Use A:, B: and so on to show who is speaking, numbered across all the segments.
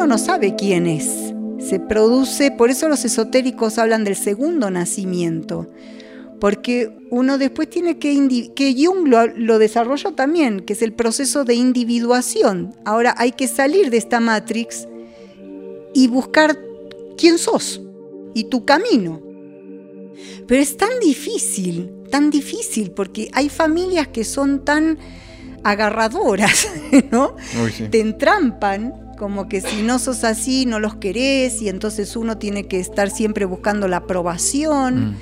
A: uno no sabe quién es. Se produce, por eso los esotéricos hablan del segundo nacimiento, porque uno después tiene que, que Jung lo, lo desarrolló también, que es el proceso de individuación. Ahora hay que salir de esta matrix y buscar quién sos y tu camino. Pero es tan difícil, tan difícil, porque hay familias que son tan agarradoras, ¿no? Te entrampan como que si no sos así no los querés y entonces uno tiene que estar siempre buscando la aprobación. Mm.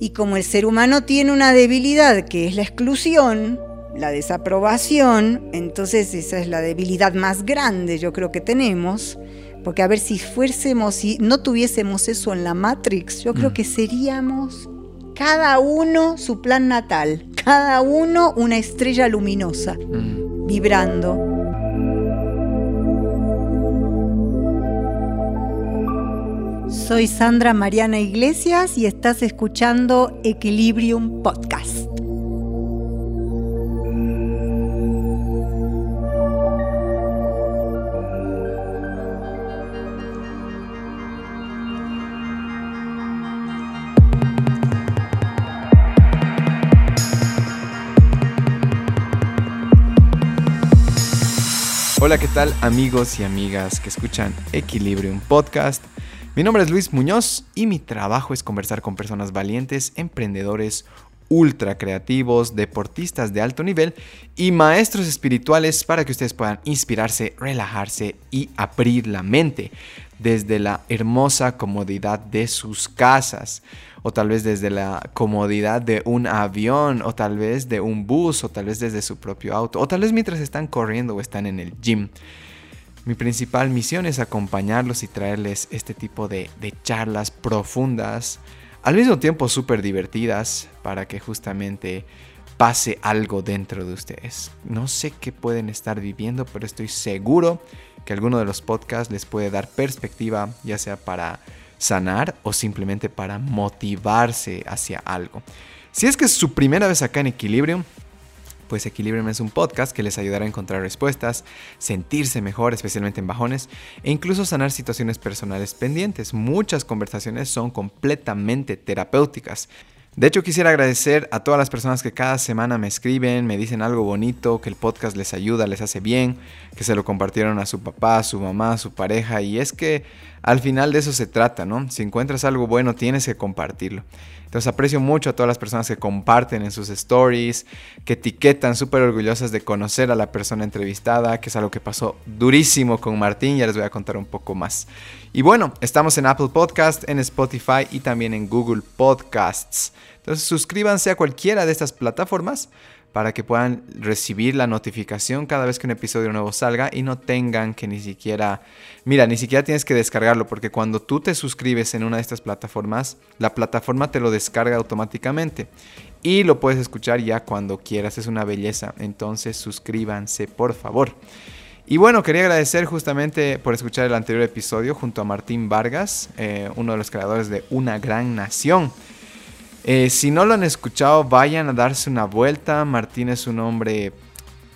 A: Y como el ser humano tiene una debilidad que es la exclusión, la desaprobación, entonces esa es la debilidad más grande yo creo que tenemos. Porque a ver, si fuésemos, si no tuviésemos eso en la Matrix, yo creo mm. que seríamos cada uno su plan natal, cada uno una estrella luminosa, mm. vibrando. Soy Sandra Mariana Iglesias y estás escuchando Equilibrium Podcast.
B: Hola, ¿qué tal amigos y amigas que escuchan Equilibrium Podcast? Mi nombre es Luis Muñoz y mi trabajo es conversar con personas valientes, emprendedores, ultra creativos, deportistas de alto nivel y maestros espirituales para que ustedes puedan inspirarse, relajarse y abrir la mente desde la hermosa comodidad de sus casas o tal vez desde la comodidad de un avión, o tal vez de un bus, o tal vez desde su propio auto, o tal vez mientras están corriendo o están en el gym. Mi principal misión es acompañarlos y traerles este tipo de, charlas profundas, al mismo tiempo súper divertidas, para que justamente pase algo dentro de ustedes. No sé qué pueden estar viviendo, pero estoy seguro que alguno de los podcasts les puede dar perspectiva, ya sea para sanar o simplemente para motivarse hacia algo. Si es que es su primera vez acá en Equilibrium, pues Equilibrium es un podcast que les ayudará a encontrar respuestas, sentirse mejor, especialmente en bajones, e incluso sanar situaciones personales pendientes. Muchas conversaciones son completamente terapéuticas. De hecho, quisiera agradecer a todas las personas que cada semana me escriben, me dicen algo bonito, que el podcast les ayuda, les hace bien, que se lo compartieron a su papá, a su mamá, a su pareja. Y es que al final de eso se trata, ¿no? Si encuentras algo bueno, tienes que compartirlo. Entonces aprecio mucho a todas las personas que comparten en sus stories, que etiquetan súper orgullosas de conocer a la persona entrevistada, que es algo que pasó durísimo con Martín, ya les voy a contar un poco más. Y bueno, estamos en Apple Podcast, en Spotify y también en Google Podcasts. Entonces suscríbanse a cualquiera de estas plataformas para que puedan recibir la notificación cada vez que un episodio nuevo salga y no tengan que ni siquiera, mira, ni siquiera tienes que descargarlo porque cuando tú te suscribes en una de estas plataformas, la plataforma te lo descarga automáticamente y lo puedes escuchar ya cuando quieras, es una belleza, entonces suscríbanse por favor. Y bueno, quería agradecer justamente por escuchar el anterior episodio junto a Martín Vargas, eh, uno de los creadores de Una Gran Nación. Eh, si no lo han escuchado, vayan a darse una vuelta. Martín es un hombre,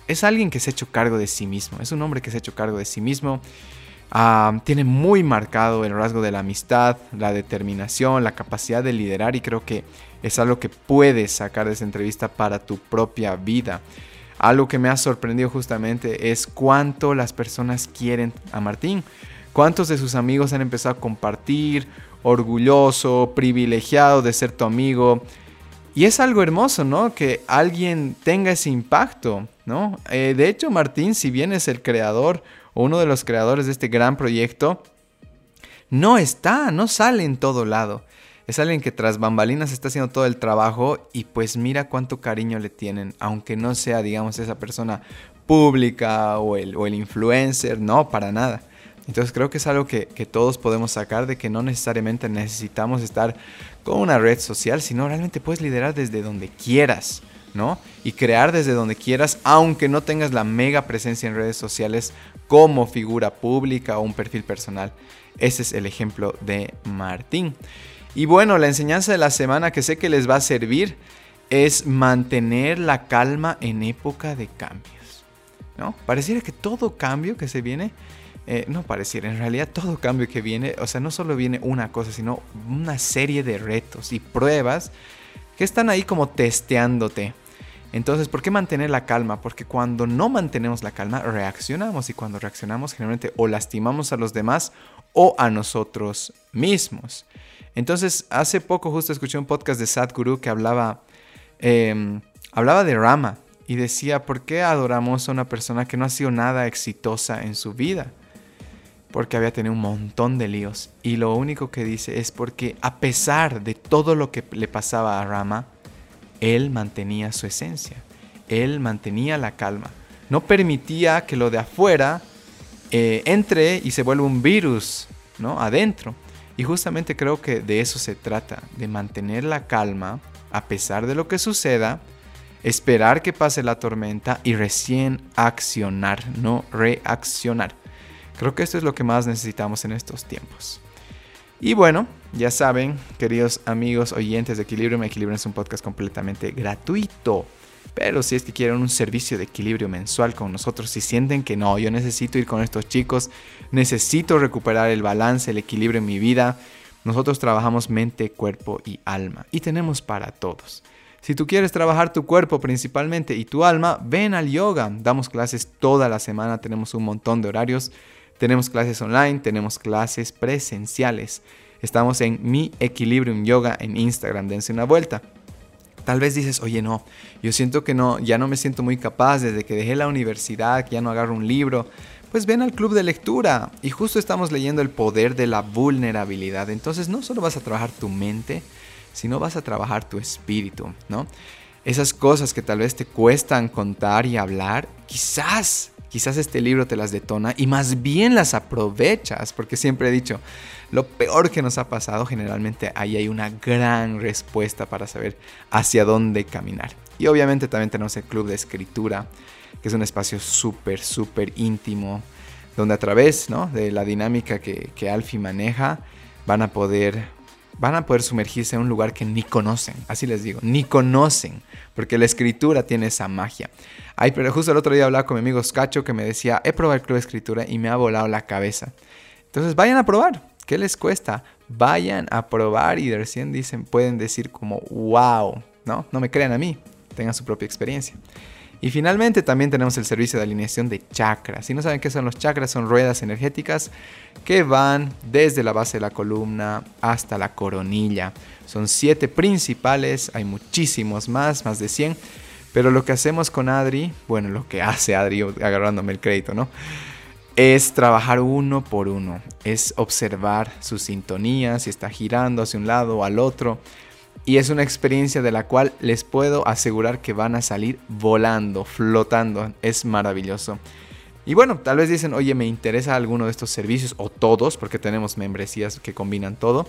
B: es alguien que se ha hecho cargo de sí mismo, es un hombre que se ha hecho cargo de sí mismo. Ah, tiene muy marcado el rasgo de la amistad, la determinación, la capacidad de liderar y creo que es algo que puedes sacar de esa entrevista para tu propia vida. Algo que me ha sorprendido justamente es cuánto las personas quieren a Martín. ¿Cuántos de sus amigos han empezado a compartir orgulloso, privilegiado de ser tu amigo. Y es algo hermoso, ¿no? Que alguien tenga ese impacto, ¿no? Eh, de hecho, Martín, si bien es el creador o uno de los creadores de este gran proyecto, no está, no sale en todo lado. Es alguien que tras bambalinas está haciendo todo el trabajo y pues mira cuánto cariño le tienen, aunque no sea, digamos, esa persona pública o el, o el influencer, no, para nada. Entonces creo que es algo que, todos podemos sacar de que no necesariamente necesitamos estar con una red social, sino realmente puedes liderar desde donde quieras, ¿no? Y crear desde donde quieras, aunque no tengas la mega presencia en redes sociales como figura pública o un perfil personal. Ese es el ejemplo de Martín. Y bueno, la enseñanza de la semana que sé que les va a servir es mantener la calma en época de cambios. ¿no? Pareciera que todo cambio que se viene eh, no pareciera, en realidad todo cambio que viene, o sea, no solo viene una cosa, sino una serie de retos y pruebas que están ahí como testeándote. Entonces, ¿por qué mantener la calma? Porque cuando no mantenemos la calma, reaccionamos y cuando reaccionamos generalmente o lastimamos a los demás o a nosotros mismos. Entonces, hace poco justo escuché un podcast de Sadhguru que hablaba, em, hablaba de Rama y decía, ¿por qué adoramos a una persona que no ha sido nada exitosa en su vida? Porque había tenido un montón de líos. Y lo único que dice es porque a pesar de todo lo que le pasaba a Rama, él mantenía su esencia, él mantenía la calma, no permitía que lo de afuera eh, entre y se vuelva un virus, ¿no? Adentro. Y justamente creo que de eso se trata, de mantener la calma a pesar de lo que suceda, esperar que pase la tormenta y recién accionar, no reaccionar. Creo que esto es lo que más necesitamos en estos tiempos. Y bueno, ya saben, queridos amigos oyentes de Equilibrio, Equilibrio es un podcast completamente gratuito. Pero si es que quieren un servicio de equilibrio mensual con nosotros, si sienten que no, yo necesito ir con estos chicos, necesito recuperar el balance, el equilibrio en mi vida, nosotros trabajamos mente, cuerpo y alma y tenemos para todos. Si tú quieres trabajar tu cuerpo principalmente y tu alma, ven al yoga. Damos clases toda la semana, tenemos un montón de horarios. Tenemos clases online, tenemos clases presenciales. Estamos en Mi Equilibrium Yoga en Instagram, dense una vuelta. Tal vez dices, oye, no, yo siento que no, ya no me siento muy capaz desde que dejé la universidad, ya no agarro un libro. Pues ven al club de lectura y justo estamos leyendo el poder de la vulnerabilidad. Entonces no solo vas a trabajar tu mente, sino vas a trabajar tu espíritu, ¿no? Esas cosas que tal vez te cuestan contar y hablar, quizás quizás este libro te las detona y más bien las aprovechas, porque siempre he dicho, lo peor que nos ha pasado, generalmente ahí hay una gran respuesta para saber hacia dónde caminar. Y obviamente también tenemos el club de escritura, que es un espacio súper, súper íntimo, donde a través ¿no? de la dinámica que, que Alfie maneja, van a poder van a poder sumergirse en un lugar que ni conocen, así les digo, ni conocen, porque la escritura tiene esa magia. Ay, pero justo el otro día hablaba con mi amigo Scacho que me decía, he probado el club de escritura y me ha volado la cabeza. Entonces vayan a probar, ¿qué les cuesta? Vayan a probar y de recién dicen, pueden decir como, wow, ¿no? No me crean a mí, tengan su propia experiencia. Y finalmente también tenemos el servicio de alineación de chakras. Si no saben qué son los chakras, son ruedas energéticas que van desde la base de la columna hasta la coronilla. Son siete principales, hay muchísimos más, más de 100. Pero lo que hacemos con Adri, bueno, lo que hace Adri agarrándome el crédito, ¿no? Es trabajar uno por uno, es observar su sintonía, si está girando hacia un lado o al otro, y es una experiencia de la cual les puedo asegurar que van a salir volando, flotando. Es maravilloso. Y bueno, tal vez dicen, oye, me interesa alguno de estos servicios o todos, porque tenemos membresías que combinan todo.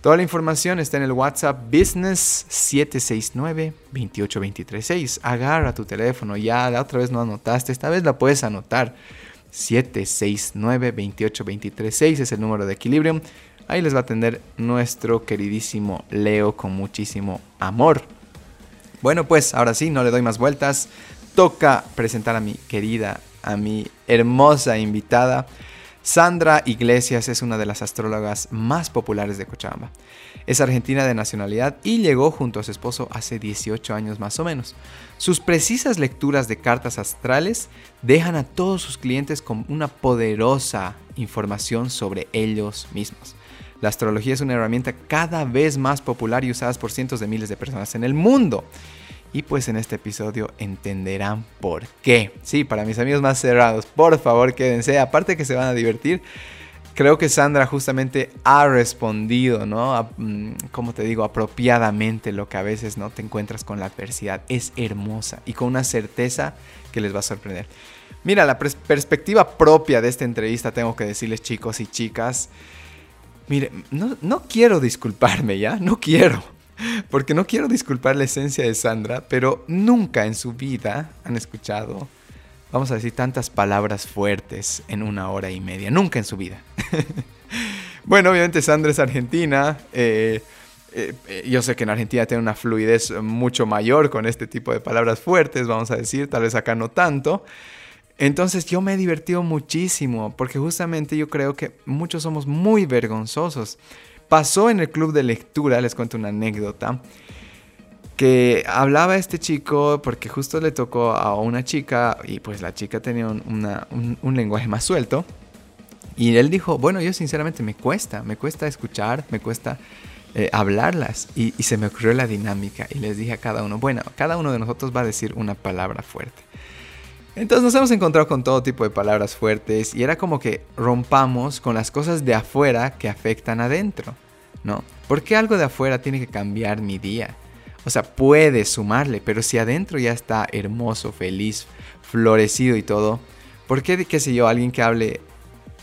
B: Toda la información está en el WhatsApp Business 769-28236. Agarra tu teléfono, ya la otra vez no anotaste, esta vez la puedes anotar. 769-28236 es el número de Equilibrium. Ahí les va a atender nuestro queridísimo Leo con muchísimo amor. Bueno, pues ahora sí, no le doy más vueltas. Toca presentar a mi querida, a mi hermosa invitada. Sandra Iglesias es una de las astrólogas más populares de Cochabamba. Es argentina de nacionalidad y llegó junto a su esposo hace 18 años más o menos. Sus precisas lecturas de cartas astrales dejan a todos sus clientes con una poderosa información sobre ellos mismos. La astrología es una herramienta cada vez más popular y usada por cientos de miles de personas en el mundo. Y pues en este episodio entenderán por qué. Sí, para mis amigos más cerrados, por favor quédense. Aparte que se van a divertir, creo que Sandra justamente ha respondido, ¿no? Mm, como te digo, apropiadamente lo que a veces no te encuentras con la adversidad. Es hermosa y con una certeza que les va a sorprender. Mira, la perspectiva propia de esta entrevista, tengo que decirles chicos y chicas, Mire, no, quiero disculparme ya, no quiero. Porque no quiero disculpar la esencia de Sandra, pero nunca en su vida han escuchado, vamos a decir, tantas palabras fuertes en una hora y media. Nunca en su vida. bueno, obviamente Sandra es argentina. Eh, eh, yo sé que en Argentina tiene una fluidez mucho mayor con este tipo de palabras fuertes, vamos a decir, tal vez acá no tanto. Entonces yo me he divertido muchísimo porque justamente yo creo que muchos somos muy vergonzosos. Pasó en el club de lectura, les cuento una anécdota, que hablaba este chico porque justo le tocó a una chica y pues la chica tenía un, lenguaje más suelto. Y él dijo, bueno, yo sinceramente me cuesta, me cuesta escuchar, me cuesta eh, hablarlas. Y, y, se me ocurrió la dinámica y les dije a cada uno, bueno, cada uno de nosotros va a decir una palabra fuerte. Entonces nos hemos encontrado con todo tipo de palabras fuertes y era como que rompamos con las cosas de afuera que afectan adentro, ¿no? Porque algo de afuera tiene que cambiar mi día. O sea, puede sumarle, pero si adentro ya está hermoso, feliz, florecido y todo, ¿por qué, qué sé yo, alguien que hable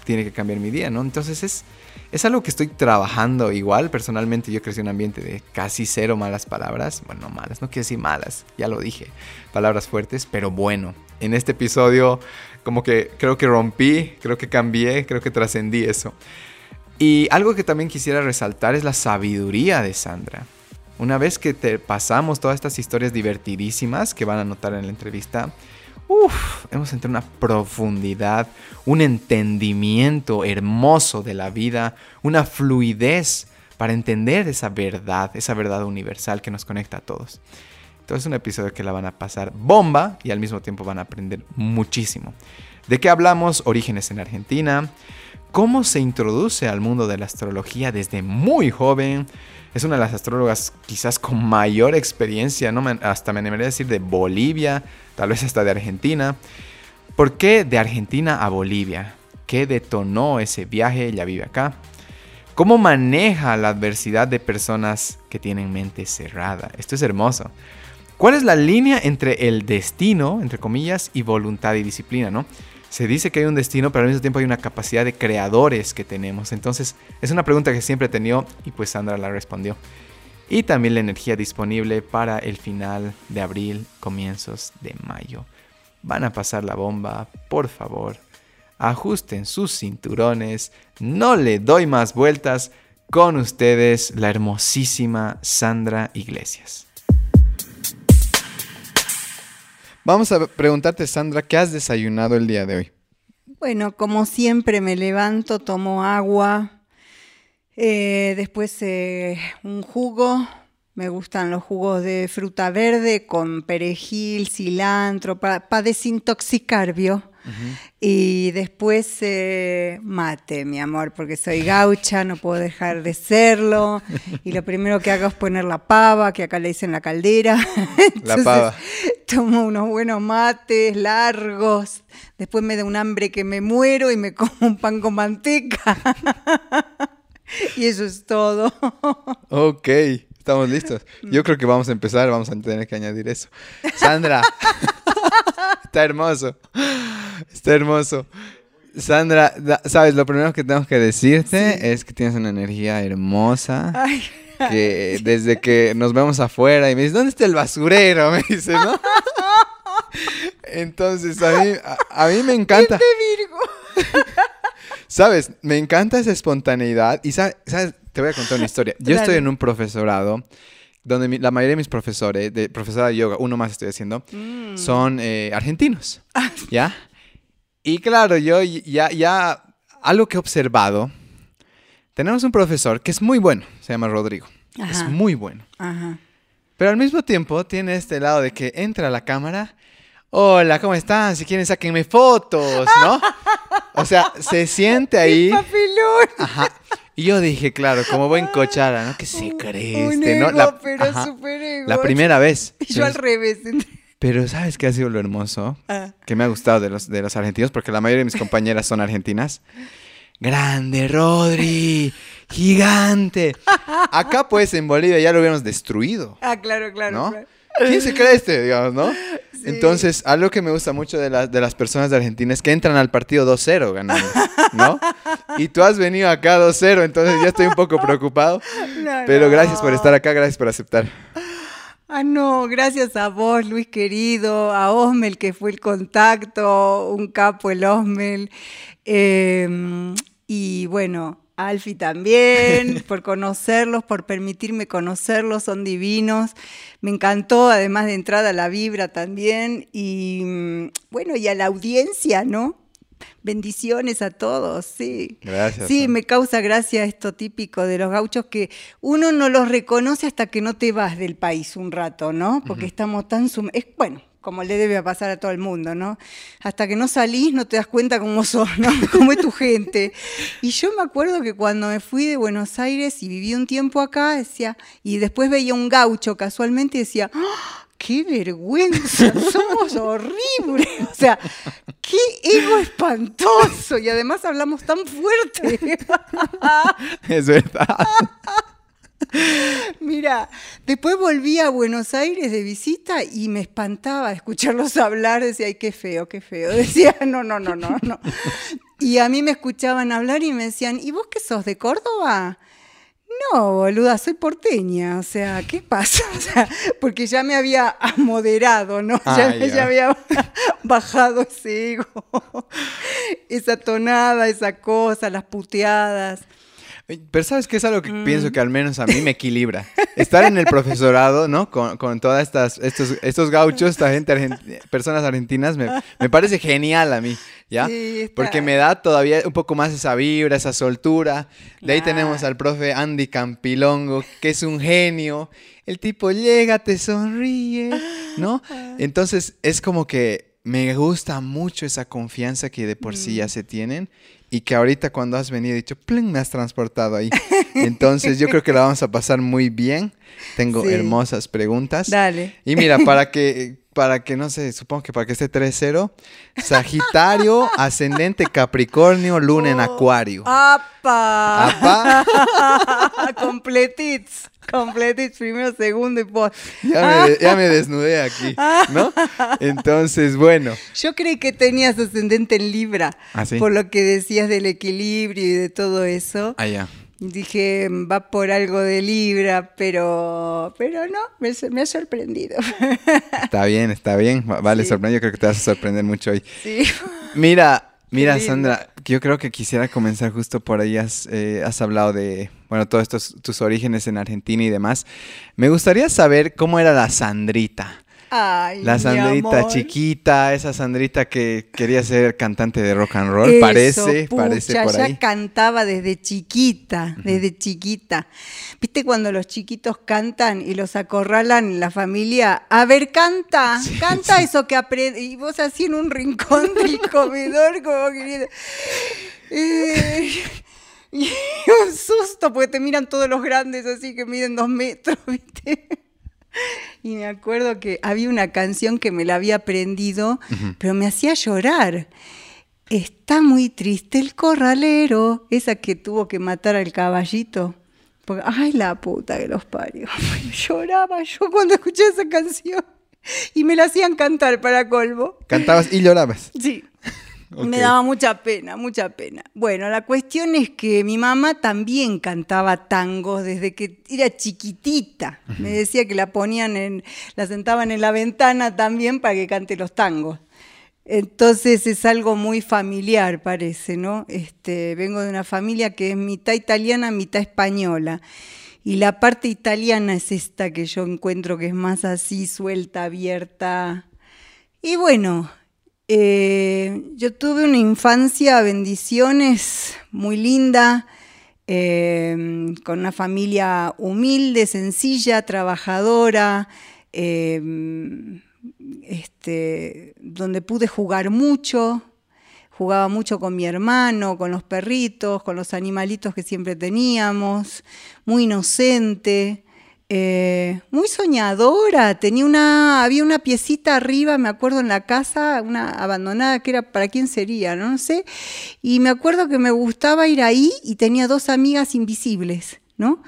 B: tiene que cambiar mi día, ¿no? Entonces es, es algo que estoy trabajando igual. Personalmente yo crecí en un ambiente de casi cero malas palabras. Bueno, no malas, no quiero decir malas, ya lo dije. Palabras fuertes, pero bueno. En este episodio como que creo que rompí, creo que cambié, creo que trascendí eso. Y algo que también quisiera resaltar es la sabiduría de Sandra. Una vez que te pasamos todas estas historias divertidísimas que van a notar en la entrevista, uff, hemos entrado en una profundidad, un entendimiento hermoso de la vida, una fluidez para entender esa verdad, esa verdad universal que nos conecta a todos. Es un episodio que la van a pasar bomba y al mismo tiempo van a aprender muchísimo. ¿De qué hablamos? Orígenes en Argentina, cómo se introduce al mundo de la astrología desde muy joven, es una de las astrólogas quizás con mayor experiencia, ¿no? hasta me animaría a decir de Bolivia, tal vez hasta de Argentina. ¿Por qué de Argentina a Bolivia? ¿Qué detonó ese viaje? Ella vive acá. ¿Cómo maneja la adversidad de personas que tienen mente cerrada? Esto es hermoso. ¿Cuál es la línea entre el destino, entre comillas, y voluntad y disciplina, no? se dice que hay un destino, pero al mismo tiempo hay una capacidad de creadores que tenemos. Entonces, es una pregunta que siempre he tenido y pues Sandra la respondió. Y también la energía disponible para el final de abril, comienzos de mayo. Van a pasar la bomba, por favor. Ajusten sus cinturones, no le doy más vueltas. Con ustedes, la hermosísima Sandra Iglesias. Vamos a preguntarte, Sandra, ¿qué has desayunado el día de hoy?
A: Bueno, como siempre me levanto, tomo agua, eh, después eh, un jugo, me gustan los jugos de fruta verde con perejil, cilantro, para desintoxicar, ¿vio? Y después eh, mate, mi amor, porque soy gaucha, no puedo dejar de serlo. Y lo primero que hago es poner la pava, que acá le dicen la caldera.
B: la pava.
A: Tomo unos buenos mates largos. Después me da un hambre que me muero y me como un pan con manteca. y eso es todo.
B: ok. Estamos listos. Yo creo que vamos a empezar, vamos a tener que añadir eso. Sandra, está hermoso. Está hermoso. Sandra, sabes, lo primero que tengo que decirte es que tienes una energía hermosa. Que desde que nos vemos afuera y me dices, ¿dónde está el basurero? Me dice, ¿no? Entonces, a mí, a, mí me encanta.
A: Virgo.
B: ¿Sabes? Me encanta esa espontaneidad. Y, ¿sabes? Te voy a contar una historia. Yo estoy en un profesorado donde la mayoría de mis profesores, de profesora de yoga, uno más estoy haciendo, mm. son eh, argentinos. Ah. ¿Ya? Y claro, yo ya, ya, algo que he observado, tenemos un profesor que es muy bueno, se llama Rodrigo. Es muy bueno. Pero al mismo tiempo tiene este lado de que entra a la cámara, hola, ¿cómo están? Si quieren, sáquenme fotos, ¿no? O sea, se siente ahí. Ajá. Y yo dije, claro, como buen cochara, ¿no? Que se cree este, ¿no?
A: La, pero súper ego.
B: La primera vez.
A: Y yo al revés.
B: Pero ¿sabes qué ha sido lo hermoso? Ah. Que me ha gustado de los, de los argentinos, porque la mayoría de mis compañeras son argentinas. Grande, Rodri. Gigante. Acá, pues, en Bolivia ya lo hubiéramos destruido.
A: Ah, claro, claro.
B: ¿no?
A: claro.
B: ¿Quién se cree este, digamos, no? Entonces, algo que me gusta mucho de, de las personas de Argentina es que entran al partido 2-0 ganando, ¿no? Y tú has venido acá 2-0, entonces ya estoy un poco preocupado. pero gracias por estar acá, gracias por aceptar.
A: Ah, no, gracias a vos, Luis querido, a Osmel, que fue el contacto, un capo el Osmel. Em, y bueno, Alfi también, por conocerlos, por permitirme conocerlos, son divinos. Me encantó, además de entrada, la vibra también. Y mm, bueno, y a la audiencia, ¿no? Bendiciones a todos, sí.
B: Gracias.
A: Sí, me causa gracia esto típico de los gauchos que uno no los reconoce hasta que no te vas del país un rato, ¿no? Porque estamos tan... Sum es, bueno, como le debe pasar a todo el mundo, ¿no? Hasta que no salís no te das cuenta cómo sos, ¿no? Cómo es tu gente. Y yo me acuerdo que cuando me fui de Buenos Aires y viví un tiempo acá, decía, y después veía un gaucho casualmente y decía, ¡Ah! ¡Qué vergüenza! Somos horribles. O sea, qué ego espantoso. Y además hablamos tan fuerte.
B: es verdad.
A: Mira, después volví a Buenos Aires de visita y me espantaba escucharlos hablar. Decía, ay, qué feo, qué feo. Decía, no, no, no, no, no. Y a mí me escuchaban hablar y me decían, ¿y vos qué sos de Córdoba? No, boluda, soy porteña. O sea, ¿qué pasa? O sea, porque ya me había moderado, ¿no?
B: Ah,
A: ya,
B: ya.
A: ya había bajado ese ego, esa tonada, esa cosa, las puteadas.
B: Pero sabes que es algo que
A: Mm.
B: pienso que al menos a mí me equilibra. Estar en el profesorado, ¿no? Con, con todas estas, estos, estos gauchos, esta gente, personas argentinas, me, me parece genial a mí, ¿ya?
A: Sí,
B: Porque me da todavía un poco más esa vibra, esa soltura. De ahí tenemos al profe Andy Campilongo, que es un genio. El tipo llega, te sonríe, ¿no? Entonces es como que me gusta mucho esa confianza que de por sí
A: Mm.
B: ya se tienen y que ahorita cuando has venido he dicho, plin, me has transportado ahí. Entonces yo creo que la vamos a pasar muy bien. Tengo
A: Sí.
B: hermosas preguntas.
A: Dale.
B: Y mira, para que, para que, no sé, supongo que para que esté 3-0, Sagitario, ascendente Capricornio, Luna en Acuario.
A: ¡Apa!
B: Apa.
A: Completits. Completits, primero, segundo y post.
B: Ya me, ya me desnudé aquí, ¿no? Entonces, bueno.
A: Yo creí que tenías ascendente en Libra,
B: ¿Ah, sí?
A: por lo que decías del equilibrio y de todo eso.
B: Allá.
A: Dije, va por algo de Libra, pero, pero no, me, me ha sorprendido.
B: Está bien, está bien. Va- Vale,
A: Sí.
B: sorprende. Yo creo que te vas a sorprender mucho hoy.
A: Sí.
B: Mira, mira. Sandra, yo creo que quisiera comenzar justo por ahí. Has, eh, has hablado de, bueno, todos estos tus orígenes en Argentina y demás. Me gustaría saber cómo era la Sandrita.
A: Ay,
B: La Sandrita chiquita, esa Sandrita que quería ser cantante de rock and roll,
A: Eso,
B: parece,
A: pucha,
B: parece por
A: ya
B: ahí.
A: cantaba desde chiquita, desde chiquita. ¿Viste cuando los chiquitos cantan y los acorralan en la familia? A ver, canta, canta eso que aprende. Y vos así en un rincón del comedor, como querido. Eh, y un susto, porque te miran todos los grandes así que miden dos metros, ¿viste? Y me acuerdo que había una canción que me la había aprendido, pero me hacía llorar. Está muy triste el corralero, esa que tuvo que matar al caballito. Porque, ay, la puta que los parió. Lloraba yo cuando escuché esa canción. Y me la hacían cantar para colmo.
B: Cantabas y llorabas.
A: Sí. Me daba mucha pena, mucha pena. Bueno, la cuestión es que mi mamá también cantaba tangos desde que era chiquitita. Me decía que la ponían en, la sentaban en la ventana también para que cante los tangos. Entonces es algo muy familiar, parece, ¿no? Este, vengo de una familia que es mitad italiana, mitad española. Y la parte italiana es esta que yo encuentro que es más así, suelta, abierta. Y bueno, eh, yo tuve una infancia, bendiciones, muy linda, eh, con una familia humilde, sencilla, trabajadora, eh, este, donde pude jugar mucho. Jugaba mucho con mi hermano, con los perritos, con los animalitos que siempre teníamos, muy inocente. Eh, muy soñadora, tenía una, había una piecita arriba, me acuerdo en la casa, una abandonada que era para quién sería, no, no sé, y me acuerdo que me gustaba ir ahí y tenía dos amigas invisibles, ¿no?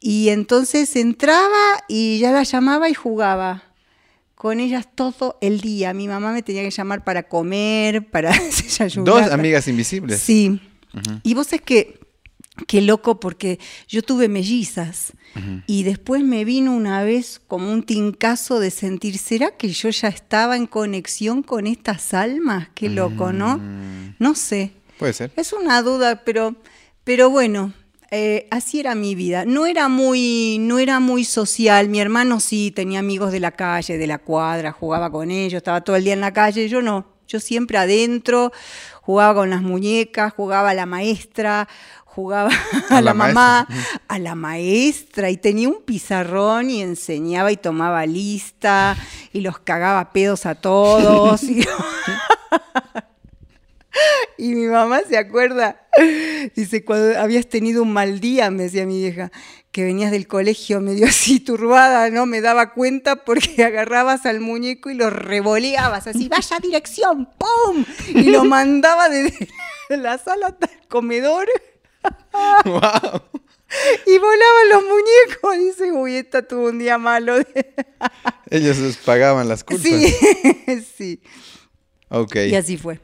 A: Y entonces entraba y ya las llamaba y jugaba con ellas todo el día. Mi mamá me tenía que llamar para comer, para desayunar.
B: Dos amigas invisibles.
A: Sí. Y vos es que, qué loco, porque yo tuve mellizas y después me vino una vez como un tincazo de sentir, ¿será que yo ya estaba en conexión con estas almas? Qué loco, ¿no?
B: Mm,
A: No sé.
B: puede ser.
A: Es una duda, pero Pero bueno, eh, así era mi vida. No era muy, no era muy social. Mi hermano sí tenía amigos de la calle, de la cuadra, jugaba con ellos, estaba todo el día en la calle. Yo no. Yo siempre adentro, jugaba con las muñecas, jugaba a la maestra, jugaba a, la, mamá, a la maestra, y tenía un pizarrón y enseñaba y tomaba lista y los cagaba pedos a todos. y, y mi mamá se acuerda, dice, cuando habías tenido un mal día, me decía mi vieja, que venías del colegio medio así turbada, ¿no? Me daba cuenta porque agarrabas al muñeco y lo revoleabas así, vaya dirección, ¡pum! Y lo mandaba desde la sala hasta el comedor. ¡Wow! Y volaban los muñecos. Dice, uy, esta tuvo un día malo.
B: Ellos les pagaban las culpas.
A: Sí, sí.
B: Ok.
A: Y así fue.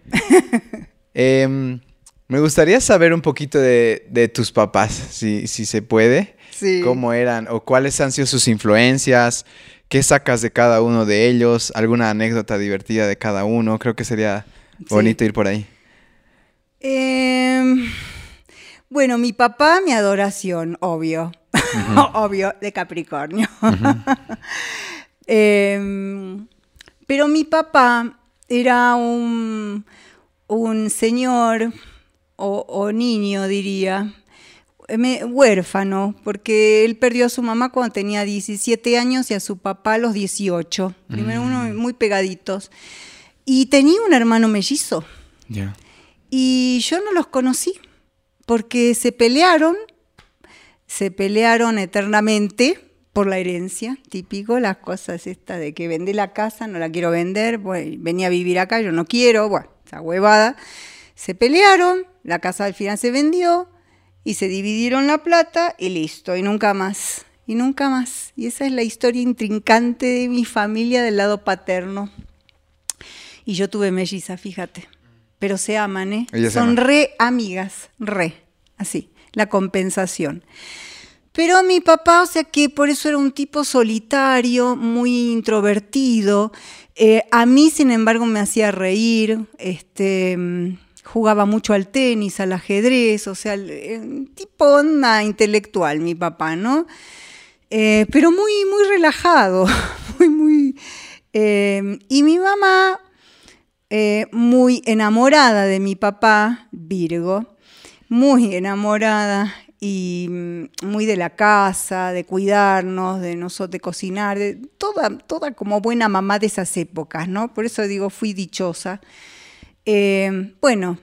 B: Em, me gustaría saber un poquito de, tus papás, si, si se puede.
A: Sí.
B: ¿Cómo eran o cuáles han sido sus influencias? ¿Qué sacas de cada uno de ellos? ¿Alguna anécdota divertida de cada uno? Creo que sería bonito ir por ahí.
A: Eh... Bueno, mi papá, mi adoración, obvio. obvio, de Capricornio. Em, pero mi papá era un, un señor o, niño, diría, huérfano, porque él perdió a su mamá cuando tenía 17 años y a su papá a los 18. Primero uno mm. muy pegaditos. Y tenía un hermano mellizo. Y yo no los conocí porque se pelearon, se pelearon eternamente por la herencia, típico, las cosas estas de que vendí la casa, no la quiero vender, venía a vivir acá, yo no quiero, bueno, esa huevada. Se pelearon, la casa al final se vendió y se dividieron la plata y listo, y nunca más, y nunca más. Y esa es la historia intrincante de mi familia del lado paterno. Y yo tuve melliza, fíjate pero se aman, ¿eh? Son re amigas, re, así, la compensación. Pero mi papá, o sea que por eso era un tipo solitario, muy introvertido. Eh, a mí, sin embargo, me hacía reír. Este, jugaba mucho al tenis, al ajedrez, o sea, un tipo onda intelectual, mi papá, ¿no? Eh, pero muy, muy relajado, muy, muy. Eh, y mi mamá, eh, muy enamorada de mi papá, Virgo, muy enamorada y mm, muy de la casa, de cuidarnos, de nosotros, de cocinar, de toda, toda como buena mamá de esas épocas, ¿no? Por eso digo, fui dichosa. Eh, bueno,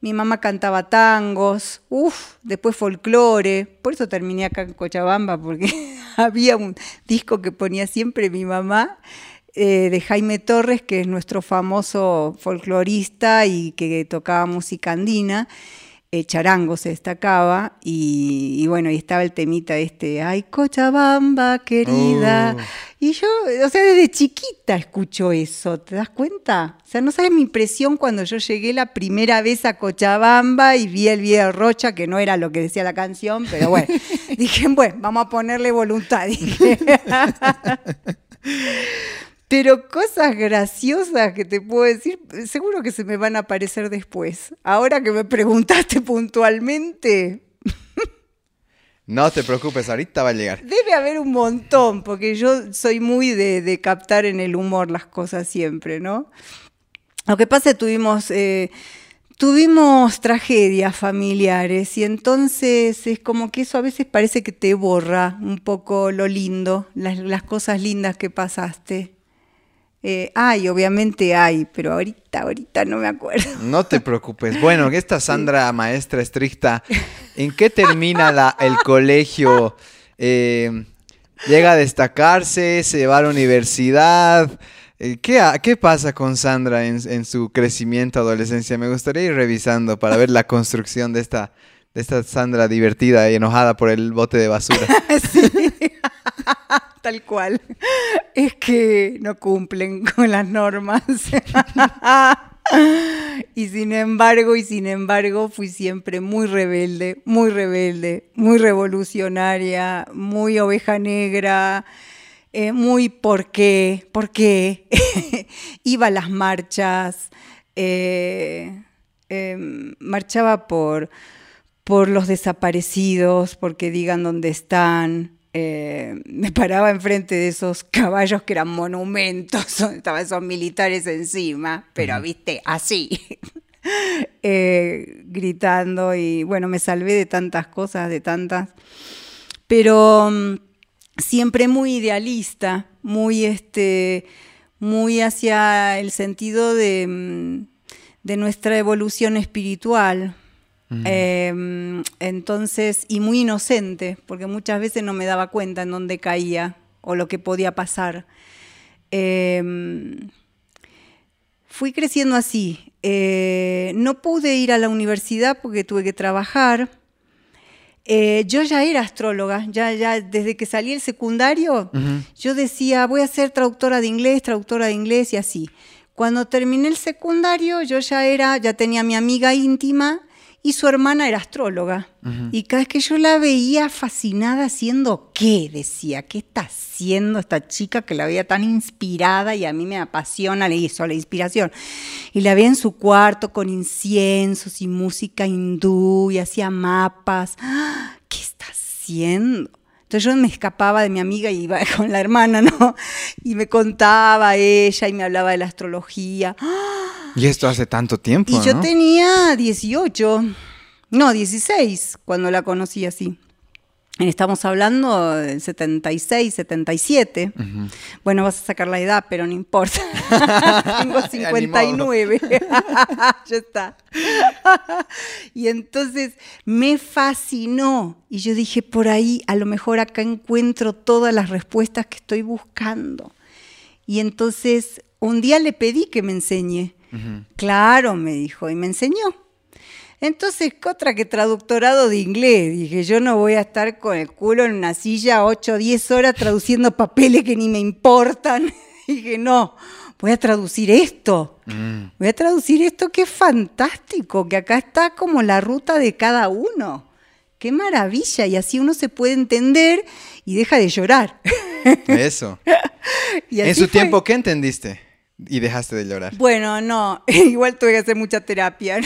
A: mi mamá cantaba tangos, uff, después folclore, por eso terminé acá en Cochabamba, porque había un disco que ponía siempre mi mamá eh, de Jaime Torres, que es nuestro famoso folclorista y que tocaba música andina. Eh, charango se destacaba y, bueno, y estaba el temita este, ay Cochabamba querida. Oh. Y yo, o sea, desde chiquita escucho eso, ¿te das cuenta? O sea, no sabes mi impresión cuando yo llegué la primera vez a Cochabamba y vi el video Rocha, que no era lo que decía la canción, pero bueno, dije, bueno, vamos a ponerle voluntad. Dije. Pero cosas graciosas que te puedo decir, seguro que se me van a aparecer después. Ahora que me preguntaste puntualmente.
B: No te preocupes, ahorita va a llegar.
A: Debe haber un montón, porque yo soy muy de, captar en el humor las cosas siempre, ¿no? Lo que pasa es que tuvimos, eh, tuvimos tragedias familiares y entonces es como que eso a veces parece que te borra un poco lo lindo, las cosas lindas que pasaste. Eh, hay, obviamente hay, pero ahorita, ahorita no me acuerdo.
B: No te preocupes. Bueno, esta Sandra, maestra estricta, ¿en qué termina la, el colegio? Eh, ¿Llega a destacarse? ¿Se va a la universidad? Eh, ¿Qué, ¿Qué, pasa con Sandra en, en, su crecimiento, adolescencia? Me gustaría ir revisando para ver la construcción de esta, de esta Sandra divertida y enojada por el bote de basura.
A: sí. Tal cual. Es que no cumplen con las normas. y sin embargo, y sin embargo, fui siempre muy rebelde, muy rebelde, muy revolucionaria, muy oveja negra, eh, muy por qué, por qué. Iba a las marchas, eh, em, marchaba por por los desaparecidos, porque digan dónde están. Eh, me paraba enfrente de esos caballos que eran monumentos, estaban esos militares encima, pero viste, así, eh, gritando y bueno, me salvé de tantas cosas, de tantas, pero mm, siempre muy idealista, muy este, muy hacia el sentido de, mm, de nuestra evolución espiritual, Em, entonces, y muy inocente, porque muchas veces no me daba cuenta en dónde caía o lo que podía pasar. Em, fui creciendo así. Eh, no pude ir a la universidad porque tuve que trabajar. Eh, yo ya era astróloga, ya, ya desde que salí el secundario, yo decía, voy a ser traductora de inglés, traductora de inglés y así. Cuando terminé el secundario, yo ya era, ya tenía mi amiga íntima y su hermana era astróloga. Y cada vez que yo la veía fascinada haciendo qué, decía, ¿qué está haciendo esta chica que la veía tan inspirada y a mí me apasiona le hizo la inspiración? Y la veía en su cuarto con inciensos y música hindú y hacía mapas. ¡Ah! ¿Qué está haciendo? Entonces yo me escapaba de mi amiga y iba con la hermana, ¿no? Y me contaba ella y me hablaba de la astrología.
B: Y esto hace tanto tiempo.
A: Y yo tenía 18, no, 16 cuando la conocí así. Estamos hablando del 76, 77. Bueno, vas a sacar la edad, pero no importa. Tengo 59. ya está. y entonces me fascinó. Y yo dije, por ahí, a lo mejor acá encuentro todas las respuestas que estoy buscando. Y entonces un día le pedí que me enseñe. Claro, me dijo, y me enseñó. Entonces, otra que traductorado de inglés. Dije, yo no voy a estar con el culo en una silla 8 o 10 horas traduciendo papeles que ni me importan. Dije, no, voy a traducir esto. Mm. Voy a traducir esto que es fantástico, que acá está como la ruta de cada uno. Qué maravilla. Y así uno se puede entender y deja de llorar.
B: Eso. en su tiempo, ¿qué entendiste? Y dejaste de llorar.
A: Bueno, no, igual tuve que hacer mucha terapia.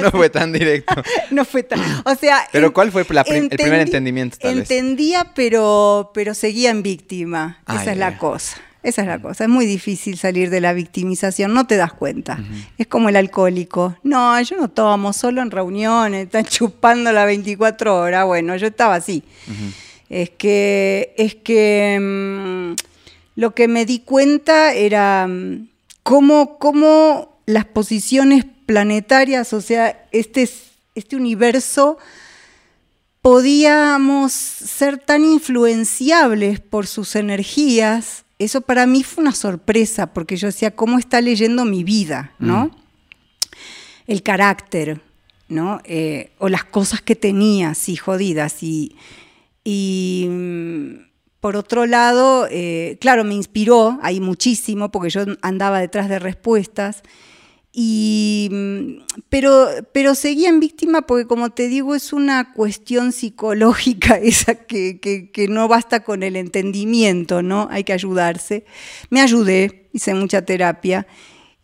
B: no fue tan directo.
A: No fue tan, o sea...
B: Pero ¿cuál fue el primer entendimiento?
A: entendía, pero, pero seguía en víctima. Esa es la cosa. Esa es la cosa. Es muy difícil salir de la victimización, no te das cuenta. Es como el alcohólico. No, yo no tomo, solo en reuniones, están chupando las 24 horas. Bueno, yo estaba así. Es que, es que mm, lo que me di cuenta era mm, cómo, las posiciones planetarias, o sea, este, este universo, podíamos ser tan influenciables por sus energías. Eso para mí fue una sorpresa, porque yo decía, ¿cómo está leyendo mi vida? ¿no? Mm. El carácter, ¿no? Eh, o las cosas que tenía, así jodidas. Y, y mm, por otro lado, eh, claro, me inspiró ahí muchísimo porque yo andaba detrás de respuestas. Y, mm, pero, pero seguía en víctima porque, como te digo, es una cuestión psicológica esa que, que, no basta con el entendimiento, ¿no? Hay que ayudarse. Me ayudé, hice mucha terapia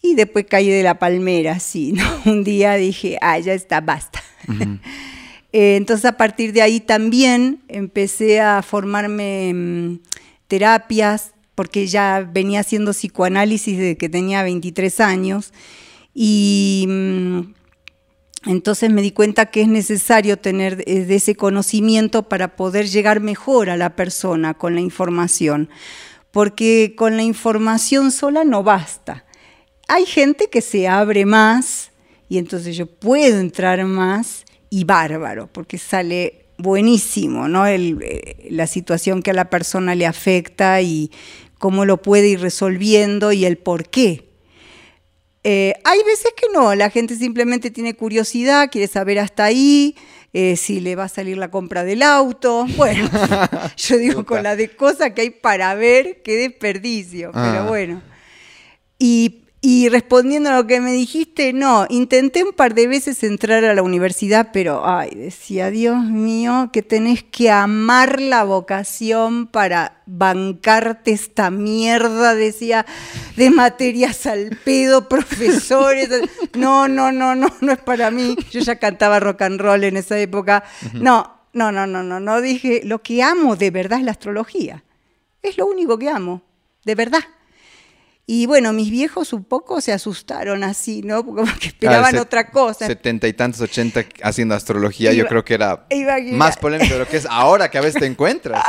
A: y después caí de la palmera, sí, ¿no? Un día dije, ah, ya está, basta. Eh, entonces a partir de ahí también empecé a formarme en terapias, porque ya venía haciendo psicoanálisis desde que tenía 23 años. Y mm, entonces me di cuenta que es necesario tener ese conocimiento para poder llegar mejor a la persona con la información, porque con la información sola no basta. Hay gente que se abre más y entonces yo puedo entrar más y bárbaro, porque sale buenísimo, ¿no? Eh, la situación que a la persona le afecta y cómo lo puede ir resolviendo y el por qué. Eh, hay veces que no, la gente simplemente tiene curiosidad, quiere saber hasta ahí, eh, si le va a salir la compra del auto. Bueno, yo digo con la de cosas que hay para ver, qué desperdicio, pero ah. bueno. Y Y respondiendo a lo que me dijiste, no, intenté un par de veces entrar a la universidad, pero, ay, decía, Dios mío, que tenés que amar la vocación para bancarte esta mierda, decía, de materias al pedo, profesores. No, no, no, no, no es para mí. Yo ya cantaba rock and roll en esa época. No, no, no, no, no, no. Dije, lo que amo de verdad es la astrología. Es lo único que amo, de verdad. Y bueno, mis viejos un poco se asustaron así, ¿no? Como que esperaban otra cosa.
B: Setenta y tantos, ochenta haciendo astrología, yo creo que era más polémico de lo que es ahora que a veces te encuentras.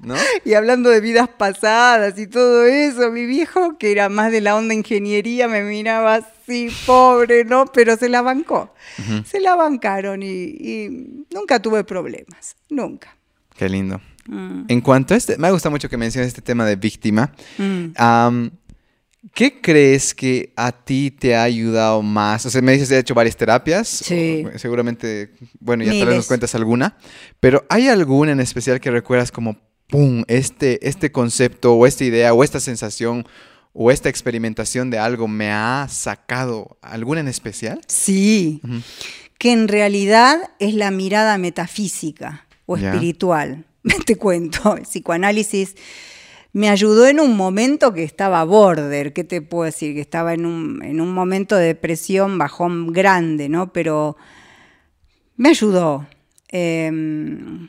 B: ¿No?
A: Y hablando de vidas pasadas y todo eso, mi viejo, que era más de la onda ingeniería, me miraba así, pobre, ¿no? Pero se la bancó. Se la bancaron y, nunca tuve problemas, nunca.
B: Qué lindo. Mm. En cuanto a este, me gusta mucho que menciones este tema de víctima. Mm. ¿Qué crees que a ti te ha ayudado más? O sea, me dices que has hecho varias terapias.
A: Sí.
B: seguramente, bueno, ya tal vez nos cuentas alguna. Pero ¿hay alguna en especial que recuerdas como, ¡pum! Este, este concepto o esta idea o esta sensación o esta experimentación de algo me ha sacado alguna en especial?
A: Sí. Que en realidad es la mirada metafísica o espiritual. Te cuento, el psicoanálisis me ayudó en un momento que estaba border, ¿qué te puedo decir? Que estaba en un, en un momento de depresión, bajón grande, ¿no? Pero me ayudó. Em,